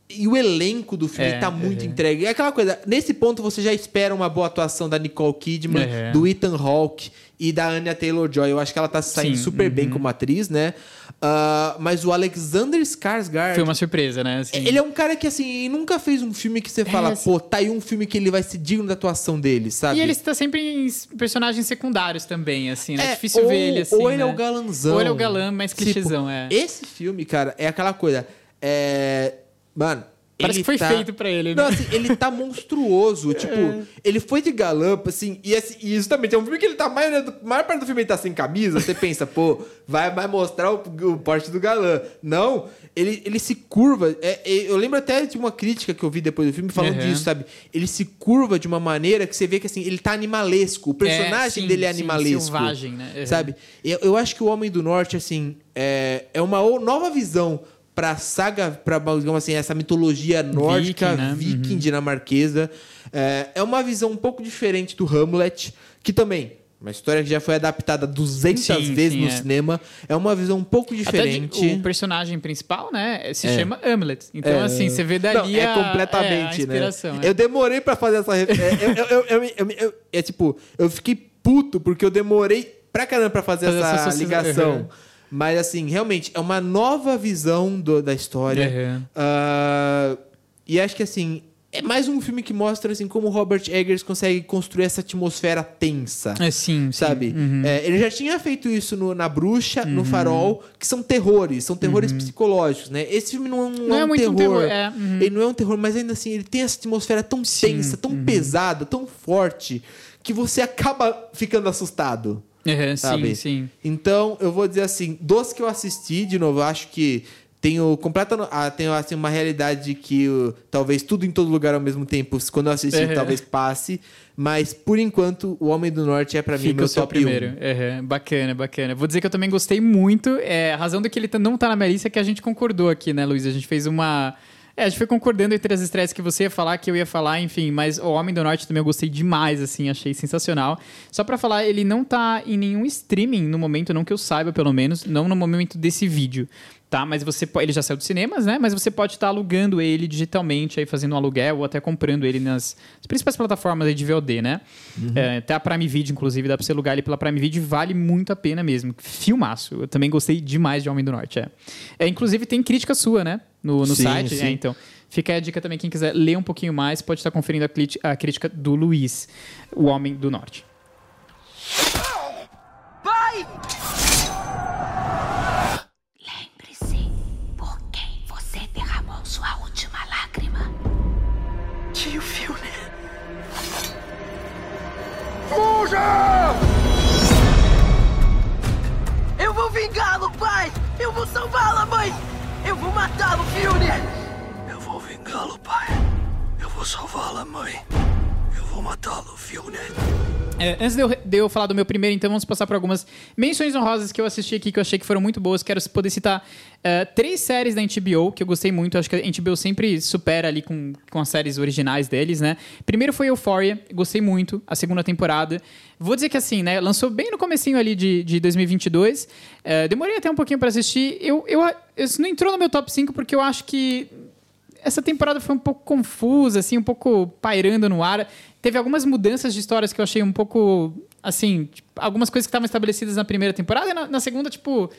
Speaker 2: E o elenco do filme
Speaker 1: É,
Speaker 2: tá muito
Speaker 1: uhum.
Speaker 2: entregue. É aquela coisa, nesse ponto você já espera uma boa atuação da Nicole Kidman,
Speaker 1: Uhum.
Speaker 2: do Ethan Hawke e da Anya Taylor-Joy. Eu acho que ela tá saindo
Speaker 1: Sim,
Speaker 2: super bem
Speaker 1: uhum.
Speaker 2: como atriz, né? Ah, mas o Alexander Skarsgård...
Speaker 1: Foi uma surpresa, né? Assim.
Speaker 2: Ele é um cara que, assim, nunca fez um filme que você fala,
Speaker 1: sim.
Speaker 2: pô, tá aí um filme que ele vai ser digno da atuação dele, sabe?
Speaker 1: E ele está sempre em personagens secundários também, assim, né? É
Speaker 2: É,
Speaker 1: difícil
Speaker 2: ou-
Speaker 1: ver ele assim.
Speaker 2: ou ele é
Speaker 1: né?
Speaker 2: o galanzão.
Speaker 1: Ou ele é o galã mais
Speaker 2: Tipo,
Speaker 1: clichêzão, é.
Speaker 2: Esse filme, cara, é aquela coisa. É. Mano.
Speaker 1: Parece
Speaker 2: ele
Speaker 1: que foi
Speaker 2: tá-
Speaker 1: feito pra ele, né?
Speaker 2: Não, assim, ele tá monstruoso. Tipo, ele foi de galã, assim. E, assim, e justamente, é um filme que ele tá. A maior, maior parte do filme ele tá sem camisa. Você pensa, pô, vai, vai mostrar o, o porte do galã. Não, ele, ele se curva. É, é, eu lembro até de uma crítica que eu vi depois do filme falando
Speaker 1: Uhum.
Speaker 2: disso, sabe? Ele se curva de uma maneira que você vê que, assim, ele tá animalesco. O personagem
Speaker 1: sim,
Speaker 2: dele é
Speaker 1: sim,
Speaker 2: animalesco.
Speaker 1: selvagem, né? Uhum.
Speaker 2: Sabe? Eu, eu acho que o Homem do Norte, assim, é, é uma nova visão pra saga, pra, digamos assim, essa mitologia nórdica,
Speaker 1: Viking, né?
Speaker 2: viking, dinamarquesa. É, é uma visão um pouco diferente do Hamlet, que também. Uma história que já foi adaptada 200
Speaker 1: Sim,
Speaker 2: vezes
Speaker 1: sim,
Speaker 2: no
Speaker 1: é.
Speaker 2: cinema. É uma visão um pouco
Speaker 1: Até de-
Speaker 2: diferente.
Speaker 1: o personagem principal, né, se
Speaker 2: É.
Speaker 1: chama Hamlet. Então,
Speaker 2: É.
Speaker 1: assim, você vê dali
Speaker 2: Não, é
Speaker 1: a-
Speaker 2: completamente,
Speaker 1: é, a inspiração.
Speaker 2: né?
Speaker 1: é.
Speaker 2: Eu demorei pra fazer essa referência. eu, eu, eu, é tipo, eu fiquei puto porque eu demorei pra caramba pra fazer,
Speaker 1: Fazer
Speaker 2: essa
Speaker 1: essa
Speaker 2: ligação.
Speaker 1: Uhum.
Speaker 2: Mas, assim, realmente, é uma nova visão do- da história.
Speaker 1: Uhum.
Speaker 2: Ah, e acho que, assim, é mais um filme que mostra, assim, como Robert Eggers consegue construir essa atmosfera tensa.
Speaker 1: É, sim, sim.
Speaker 2: Sabe?
Speaker 1: Uhum.
Speaker 2: É, ele já tinha feito isso no- na Bruxa, no Farol, que são terrores, são terrores psicológicos, né? Esse filme não, é um- não
Speaker 1: Uhum. Não
Speaker 2: é
Speaker 1: é
Speaker 2: um
Speaker 1: muito
Speaker 2: terror.
Speaker 1: um terror, é, uhum.
Speaker 2: Ele não é um terror, mas ainda assim, ele tem essa atmosfera tão tensa, tão
Speaker 1: uhum.
Speaker 2: pesada, tão forte, que você acaba ficando assustado.
Speaker 1: Uhum,
Speaker 2: Sabe?
Speaker 1: sim, sim.
Speaker 2: Então, eu vou dizer assim, dos que eu assisti, de novo, eu acho que tenho completa ah, tenho assim uma realidade que uh, talvez tudo em todo lugar ao mesmo tempo, quando eu assistir,
Speaker 1: Uhum.
Speaker 2: talvez passe, mas por enquanto, O Homem do Norte é pra mim meu top 1.
Speaker 1: primeiro. Uhum, Bacana, bacana. Vou dizer que eu também gostei muito. É, a razão do que ele tá- não tá na minha lista é que a gente concordou aqui, né, Luiz? A gente fez uma. É, a gente foi concordando entre as estreias que você ia falar, que eu ia falar, enfim, mas O Homem do Norte também eu gostei demais, assim, achei sensacional. Só pra falar, ele não tá em nenhum streaming no momento, não que eu saiba, pelo menos, não no momento desse vídeo. Tá, mas você ele já saiu dos cinemas, né? Mas você pode estar alugando ele digitalmente, aí fazendo um aluguel ou até comprando ele nas as principais plataformas aí de VOD, né? É, até a Prime Video, inclusive, dá pra você alugar ele pela Prime Video, vale muito a pena mesmo. Filmaço. Eu também gostei demais de Homem do Norte, é. É, inclusive tem crítica sua, né? No, no
Speaker 2: Sim,
Speaker 1: site.
Speaker 2: sim.
Speaker 1: É, então. Fica aí a dica também, quem quiser ler um pouquinho mais, pode estar conferindo a, a crítica do Luiz, o Homem do Norte.
Speaker 7: Lembre-se
Speaker 3: Tio Filner.
Speaker 8: Eu vou vingá-lo, pai! Eu vou salvá-la, mãe! Eu vou matá-lo, Filner!
Speaker 3: Eu vou vingá-lo, pai. Eu vou salvá-la, mãe. Eu vou matá-lo, Filner.
Speaker 1: É, antes de eu, de eu falar do meu primeiro, então, vamos passar por algumas menções honrosas que eu assisti aqui, que eu achei que foram muito boas. Quero poder citar é, três séries da HBO, que eu gostei muito. Acho que a HBO sempre supera ali com, com as séries originais deles, né? Primeiro foi Euphoria, gostei muito, a segunda temporada. Vou dizer que assim, né? Lançou bem no comecinho ali de, de 2022. É, demorei até um pouquinho pra assistir. Eu, eu, isso não entrou no meu top 5 porque eu acho que essa temporada foi um pouco confusa, assim, um pouco pairando no ar. Teve algumas mudanças de histórias que eu achei um pouco, assim, tipo, algumas coisas que estavam estabelecidas na primeira temporada e na, na segunda, tipo,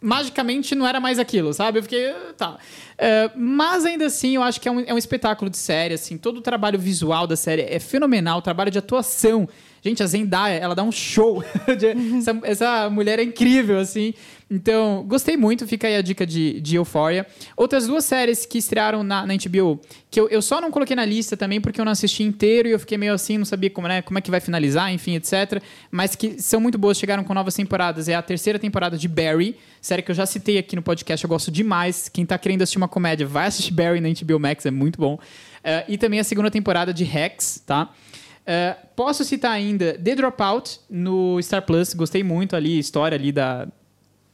Speaker 1: magicamente não era mais aquilo, sabe? Eu fiquei, "Ah, tá. É, mas ainda assim, eu acho que é um, é um espetáculo de série, assim, todo o trabalho visual da série é fenomenal, o trabalho de atuação. Gente, a Zendaya, ela dá um show. Essa, essa mulher é incrível, assim. Então, gostei muito, fica aí a dica de, de Euphoria. Outras duas séries que estrearam na, na HBO, que eu, eu só não coloquei na lista também, porque eu não assisti inteiro e eu fiquei meio assim, não sabia como, né, como é que vai finalizar, enfim, etc. Mas que são muito boas, chegaram com novas temporadas. É a terceira temporada de Barry, série que eu já citei aqui no podcast, eu gosto demais. Quem tá querendo assistir uma comédia, vai assistir Barry na HBO Max, é muito bom. Eh, e também a segunda temporada de Rex, tá? Eh, posso citar ainda The Dropout no Star Plus, gostei muito ali, história ali da,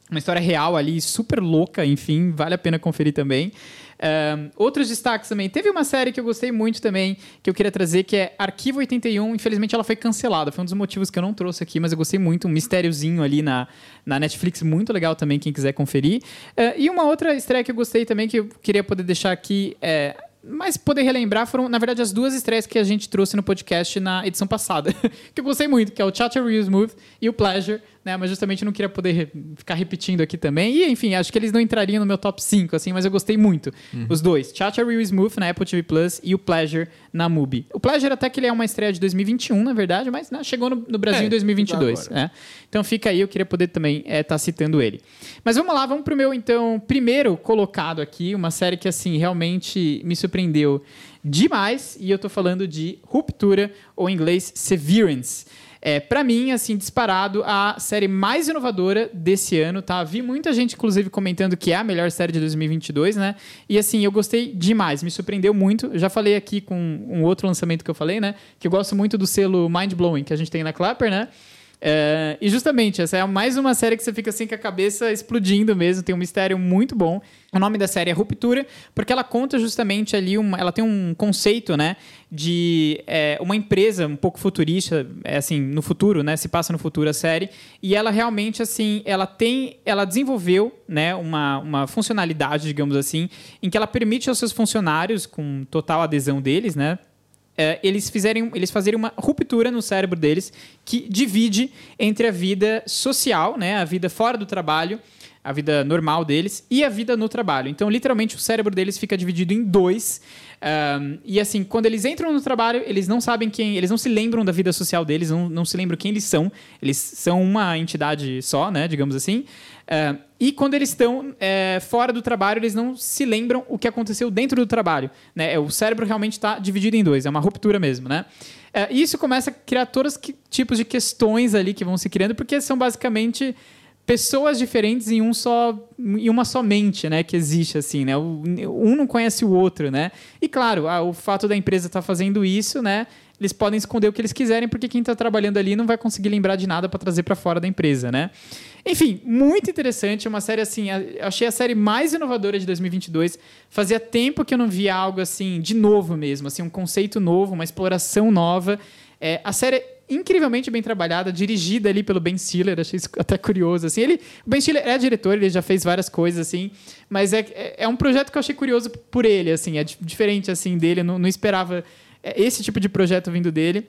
Speaker 1: uma história real ali, super louca, enfim, vale a pena conferir também. Ahn, outros destaques também. Teve uma série que eu gostei muito também, que eu queria trazer, que é Arquivo 81. Infelizmente ela foi cancelada. Foi um dos motivos que eu não trouxe aqui, mas eu gostei muito. Um mistériozinho ali na, na Netflix, muito legal também, quem quiser conferir. Ah, e uma outra estreia que eu gostei também, que eu queria poder deixar aqui. É, mas poder relembrar foram, na verdade, as duas estreias que a gente trouxe no podcast na edição passada. que eu gostei muito, que é o Chacha Real Smooth e o Pleasure, né? Mas justamente eu não queria poder re- ficar repetindo aqui também. E, enfim, acho que eles não entrariam no meu top 5, assim, mas eu gostei muito. Os dois. Chacha Real Smooth na Apple TV Plus e o Pleasure na Mubi. O Pleasure até que ele é uma estreia de 2021, na verdade, mas né, chegou no, no Brasil
Speaker 2: É,
Speaker 1: em 2022.
Speaker 2: agora.
Speaker 1: É. Então fica aí, eu queria poder também estar citando ele. Mas vamos lá, vamos pro meu, então, primeiro colocado aqui, uma série que, assim, realmente me surpreendeu demais, e eu tô falando de Ruptura, ou em inglês Severance. É, para mim, assim, disparado, a série mais inovadora desse ano, tá? Vi muita gente, inclusive, comentando que é a melhor série de 2022, né? E, assim, eu gostei demais, me surpreendeu muito. Já falei aqui com um outro lançamento que eu falei, né? Que eu gosto muito do selo Mind Blowing que a gente tem na Clapper, né? É, e justamente, essa é mais uma série que você fica assim com a cabeça explodindo mesmo, tem um mistério muito bom. O nome da série é Ruptura, porque ela conta justamente ali, uma, ela tem um conceito, né, de é, uma empresa um pouco futurista, é, assim, no futuro, né, se passa no futuro a série, e ela realmente, assim, ela tem, ela desenvolveu, né, uma, uma funcionalidade, digamos assim, em que ela permite aos seus funcionários, com total adesão deles, né, é, eles, fizerem, eles fazerem uma ruptura no cérebro deles que divide entre a vida social, né, a vida fora do trabalho, a vida normal deles e a vida no trabalho. Então, literalmente, o cérebro deles fica dividido em dois. Um, e assim, quando eles entram no trabalho, eles não sabem quem, eles não se lembram da vida social deles, não, não se lembram quem eles são. Eles são uma entidade só, né, digamos assim. Uh, e quando eles estão é, fora do trabalho, eles não se lembram o que aconteceu dentro do trabalho. Né? O cérebro realmente está dividido em dois, é uma ruptura mesmo, né? Uh, e isso começa a criar todos os tipos de questões ali que vão se criando, porque são basicamente pessoas diferentes em um só em uma só mente, né, que existe assim, né? Um não conhece o outro, né? E claro, o fato da empresa estar tá fazendo isso, né? Eles podem esconder o que eles quiserem porque quem está trabalhando ali não vai conseguir lembrar de nada para trazer para fora da empresa, né? Enfim, muito interessante, uma série assim, achei a série mais inovadora de 2022. Fazia tempo que eu não via algo assim de novo mesmo, assim, um conceito novo, uma exploração nova. É, a série incrivelmente bem trabalhada, dirigida ali pelo Ben Stiller, achei isso até curioso, assim, ele, o Ben Stiller é diretor, ele já fez várias coisas, assim, mas é, é, é um projeto que eu achei curioso por ele, assim, é diferente, assim, dele, não, não esperava é, esse tipo de projeto vindo dele.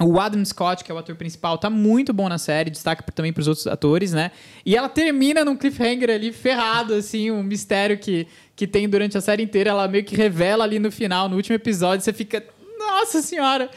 Speaker 1: O Adam Scott, que é o ator principal, tá muito bom na série, destaca também para os outros atores, né? E ela termina num cliffhanger ali ferrado, assim, um mistério que, que tem durante a série inteira. Ela meio que revela ali no final, no último episódio, você fica, nossa senhora!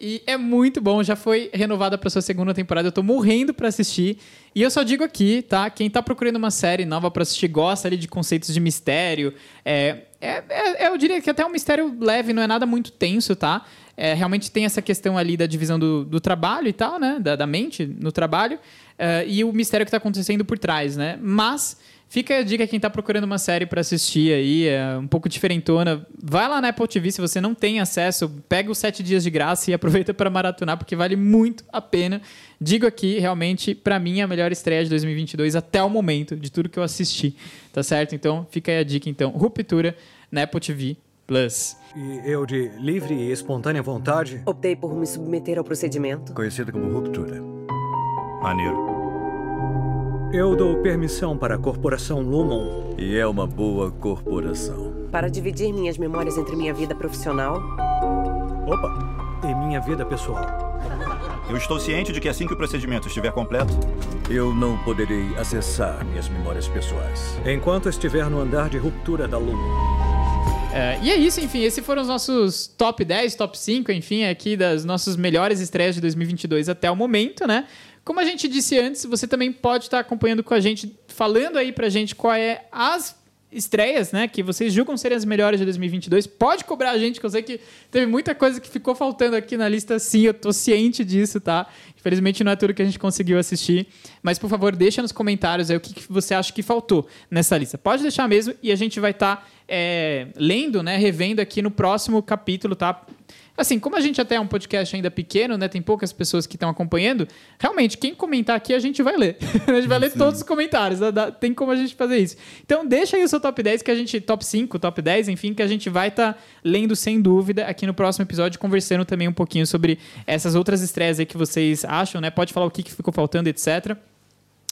Speaker 1: E é muito bom, já foi renovada para sua segunda temporada. Eu tô morrendo para assistir. E eu só digo aqui, tá? Quem tá procurando uma série nova para assistir, gosta ali de conceitos de mistério. É, é, é, eu diria que até um mistério leve, não é nada muito tenso, tá? É, realmente tem essa questão ali da divisão do, do trabalho e tal, né? Da, da mente no trabalho. Uh, e o mistério que tá acontecendo por trás, né? Mas Fica a dica quem tá procurando uma série para assistir aí, é um pouco diferentona. Vai lá na Apple TV se você não tem acesso, pega os sete dias de graça e aproveita para maratonar, porque vale muito a pena. Digo aqui, realmente, para mim, a melhor estreia de 2022 até o momento, de tudo que eu assisti, tá certo? Então, fica aí a dica, então. Ruptura na Apple TV Plus.
Speaker 3: E eu, de livre e espontânea vontade...
Speaker 9: Optei por me submeter ao procedimento.
Speaker 3: Conhecido como ruptura. Maneiro. Eu dou permissão para a corporação Lumon.
Speaker 10: E é uma boa corporação.
Speaker 9: Para dividir minhas memórias entre minha vida profissional.
Speaker 3: Opa! E minha vida pessoal.
Speaker 11: Eu estou ciente de que assim que o procedimento estiver completo,
Speaker 10: eu não poderei acessar minhas memórias pessoais.
Speaker 3: Enquanto estiver no andar de ruptura da Lumon.
Speaker 1: É, e é isso, enfim, esses foram os nossos top 10, top 5, enfim, aqui das nossas melhores estreias de 2022 até o momento, né? Como a gente disse antes, você também pode estar acompanhando com a gente, falando aí pra gente qual é as estreias, né, que vocês julgam serem as melhores de 2022. Pode cobrar a gente, que eu sei que teve muita coisa que ficou faltando aqui na lista, sim, eu tô ciente disso, tá? Infelizmente não é tudo que a gente conseguiu assistir, mas por favor, deixa nos comentários aí o que, que você acha que faltou nessa lista. Pode deixar mesmo e a gente vai estar tá, é, lendo, né, revendo aqui no próximo capítulo, tá? Assim, como a gente até é um podcast ainda pequeno, né? Tem poucas pessoas que estão acompanhando. Realmente, quem comentar aqui, a gente vai ler. a gente vai ler Sim. todos os comentários. Né? Tem como a gente fazer isso. Então, deixa aí o seu top 10, que a gente... Top 5, top 10, enfim, que a gente vai estar tá lendo sem dúvida aqui no próximo episódio, conversando também um pouquinho sobre essas outras estreias aí que vocês acham, né? Pode falar o que ficou faltando, etc.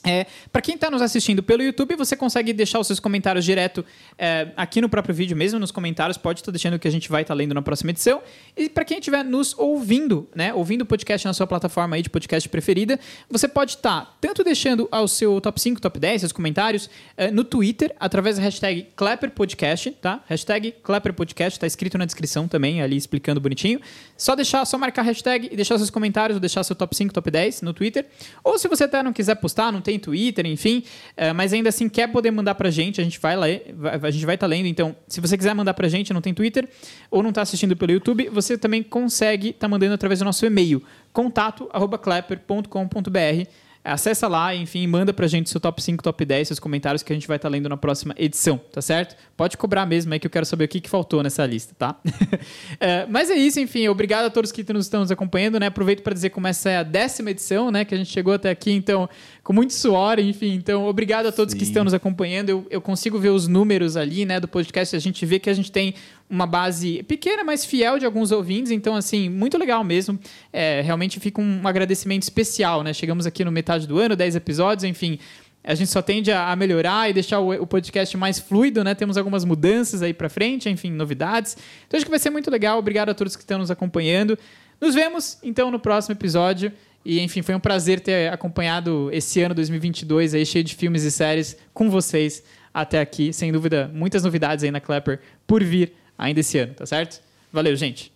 Speaker 1: É, para quem está nos assistindo pelo YouTube, você consegue deixar os seus comentários direto é, aqui no próprio vídeo, mesmo nos comentários. Pode estar deixando que a gente vai estar tá lendo na próxima edição. E para quem estiver nos ouvindo, né, ouvindo o podcast na sua plataforma aí de podcast preferida, você pode estar tá tanto deixando o seu top 5, top 10, seus comentários é, no Twitter, através da hashtag ClapperPodcast, tá? Hashtag ClapperPodcast, está escrito na descrição também, ali explicando bonitinho. Só deixar, só marcar a hashtag e deixar seus comentários, ou deixar seu top 5, top 10 no Twitter. Ou se você até não quiser postar, não tem Twitter, enfim, uh, mas ainda assim quer poder mandar pra gente, a gente vai ler, a gente vai estar tá lendo. Então, se você quiser mandar pra gente, não tem Twitter, ou não está assistindo pelo YouTube, você também consegue estar tá mandando através do nosso e-mail, contato@clapper.com.br. Acessa lá, enfim, manda pra gente seu top 5, top 10, seus comentários que a gente vai estar lendo na próxima edição, tá certo? Pode cobrar mesmo aí que eu quero saber o que, que faltou nessa lista, tá? é, mas é isso, enfim, obrigado a todos que nos estão nos acompanhando, né? Aproveito para dizer como essa é a décima edição, né? Que a gente chegou até aqui, então, com muito suor, enfim. Então, obrigado a todos Sim. que estão nos acompanhando. Eu, eu consigo ver os números ali, né, do podcast. A gente vê que a gente tem uma base pequena, mas fiel de alguns ouvintes. Então, assim, muito legal mesmo. É, realmente fica um agradecimento especial, né? Chegamos aqui no metade do ano, 10 episódios, enfim. A gente só tende a, melhorar e deixar o, podcast mais fluido, né? Temos algumas mudanças aí para frente, enfim, novidades. Então acho que vai ser muito legal. Obrigado a todos que estão nos acompanhando. Nos vemos então no próximo episódio. E enfim, foi um prazer ter acompanhado esse ano 2022 aí cheio de filmes e séries com vocês até aqui. Sem dúvida, muitas novidades aí na Clapper por vir ainda esse ano, tá certo? Valeu, gente.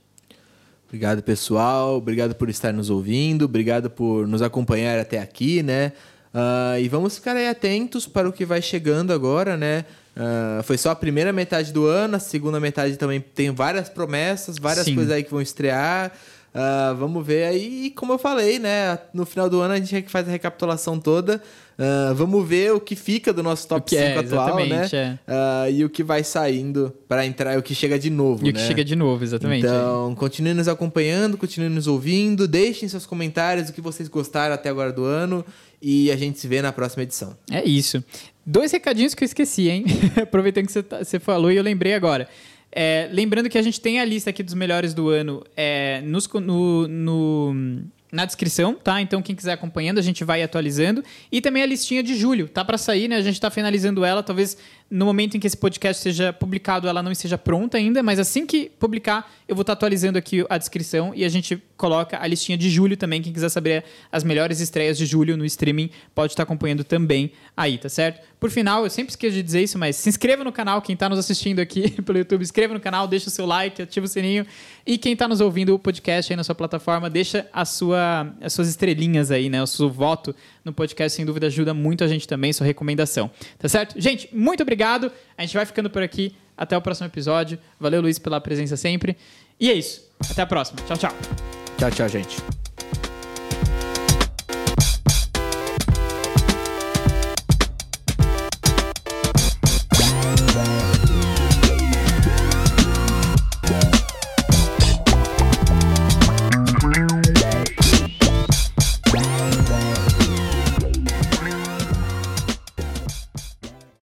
Speaker 2: Obrigado, pessoal. Obrigado por estar nos ouvindo. Obrigado por nos acompanhar até aqui, né? Uh, e vamos ficar aí atentos para o que vai chegando agora, né? Uh, foi só a primeira metade do ano, a segunda metade também tem várias promessas, várias Sim. coisas aí que vão estrear. Uh, vamos ver aí, como eu falei, né? No final do ano a gente faz a recapitulação toda. Uh, vamos ver o que fica do nosso top 5 é, atual, né? É. Uh, e o que vai saindo para entrar, o que chega de novo.
Speaker 1: E o que
Speaker 2: né?
Speaker 1: chega de novo, exatamente.
Speaker 2: Então, continue nos acompanhando, continue nos ouvindo, deixem seus comentários o que vocês gostaram até agora do ano e a gente se vê na próxima edição.
Speaker 1: É isso. Dois recadinhos que eu esqueci, hein? Aproveitando que você, tá, você falou e eu lembrei agora. É, lembrando que a gente tem a lista aqui dos melhores do ano é, nos, no, no na descrição, tá? Então quem quiser acompanhando, a gente vai atualizando. E também a listinha de julho, tá para sair, né? A gente tá finalizando ela, talvez no momento em que esse podcast seja publicado, ela não esteja pronta ainda, mas assim que publicar, eu vou estar atualizando aqui a descrição e a gente coloca a listinha de julho também. Quem quiser saber as melhores estreias de julho no streaming, pode estar acompanhando também aí, tá certo? Por final, eu sempre esqueço de dizer isso, mas se inscreva no canal, quem está nos assistindo aqui pelo YouTube, inscreva no canal, deixa o seu like, ativa o sininho. E quem está nos ouvindo o podcast aí na sua plataforma, deixa a sua, as suas estrelinhas aí, né? O seu voto no podcast, sem dúvida, ajuda muito a gente também, sua recomendação. Tá certo? Gente, muito obrigado. A gente vai ficando por aqui. Até o próximo episódio. Valeu, Luiz, pela presença sempre. E é isso. Até a próxima. Tchau, tchau.
Speaker 2: Tchau, tchau, gente.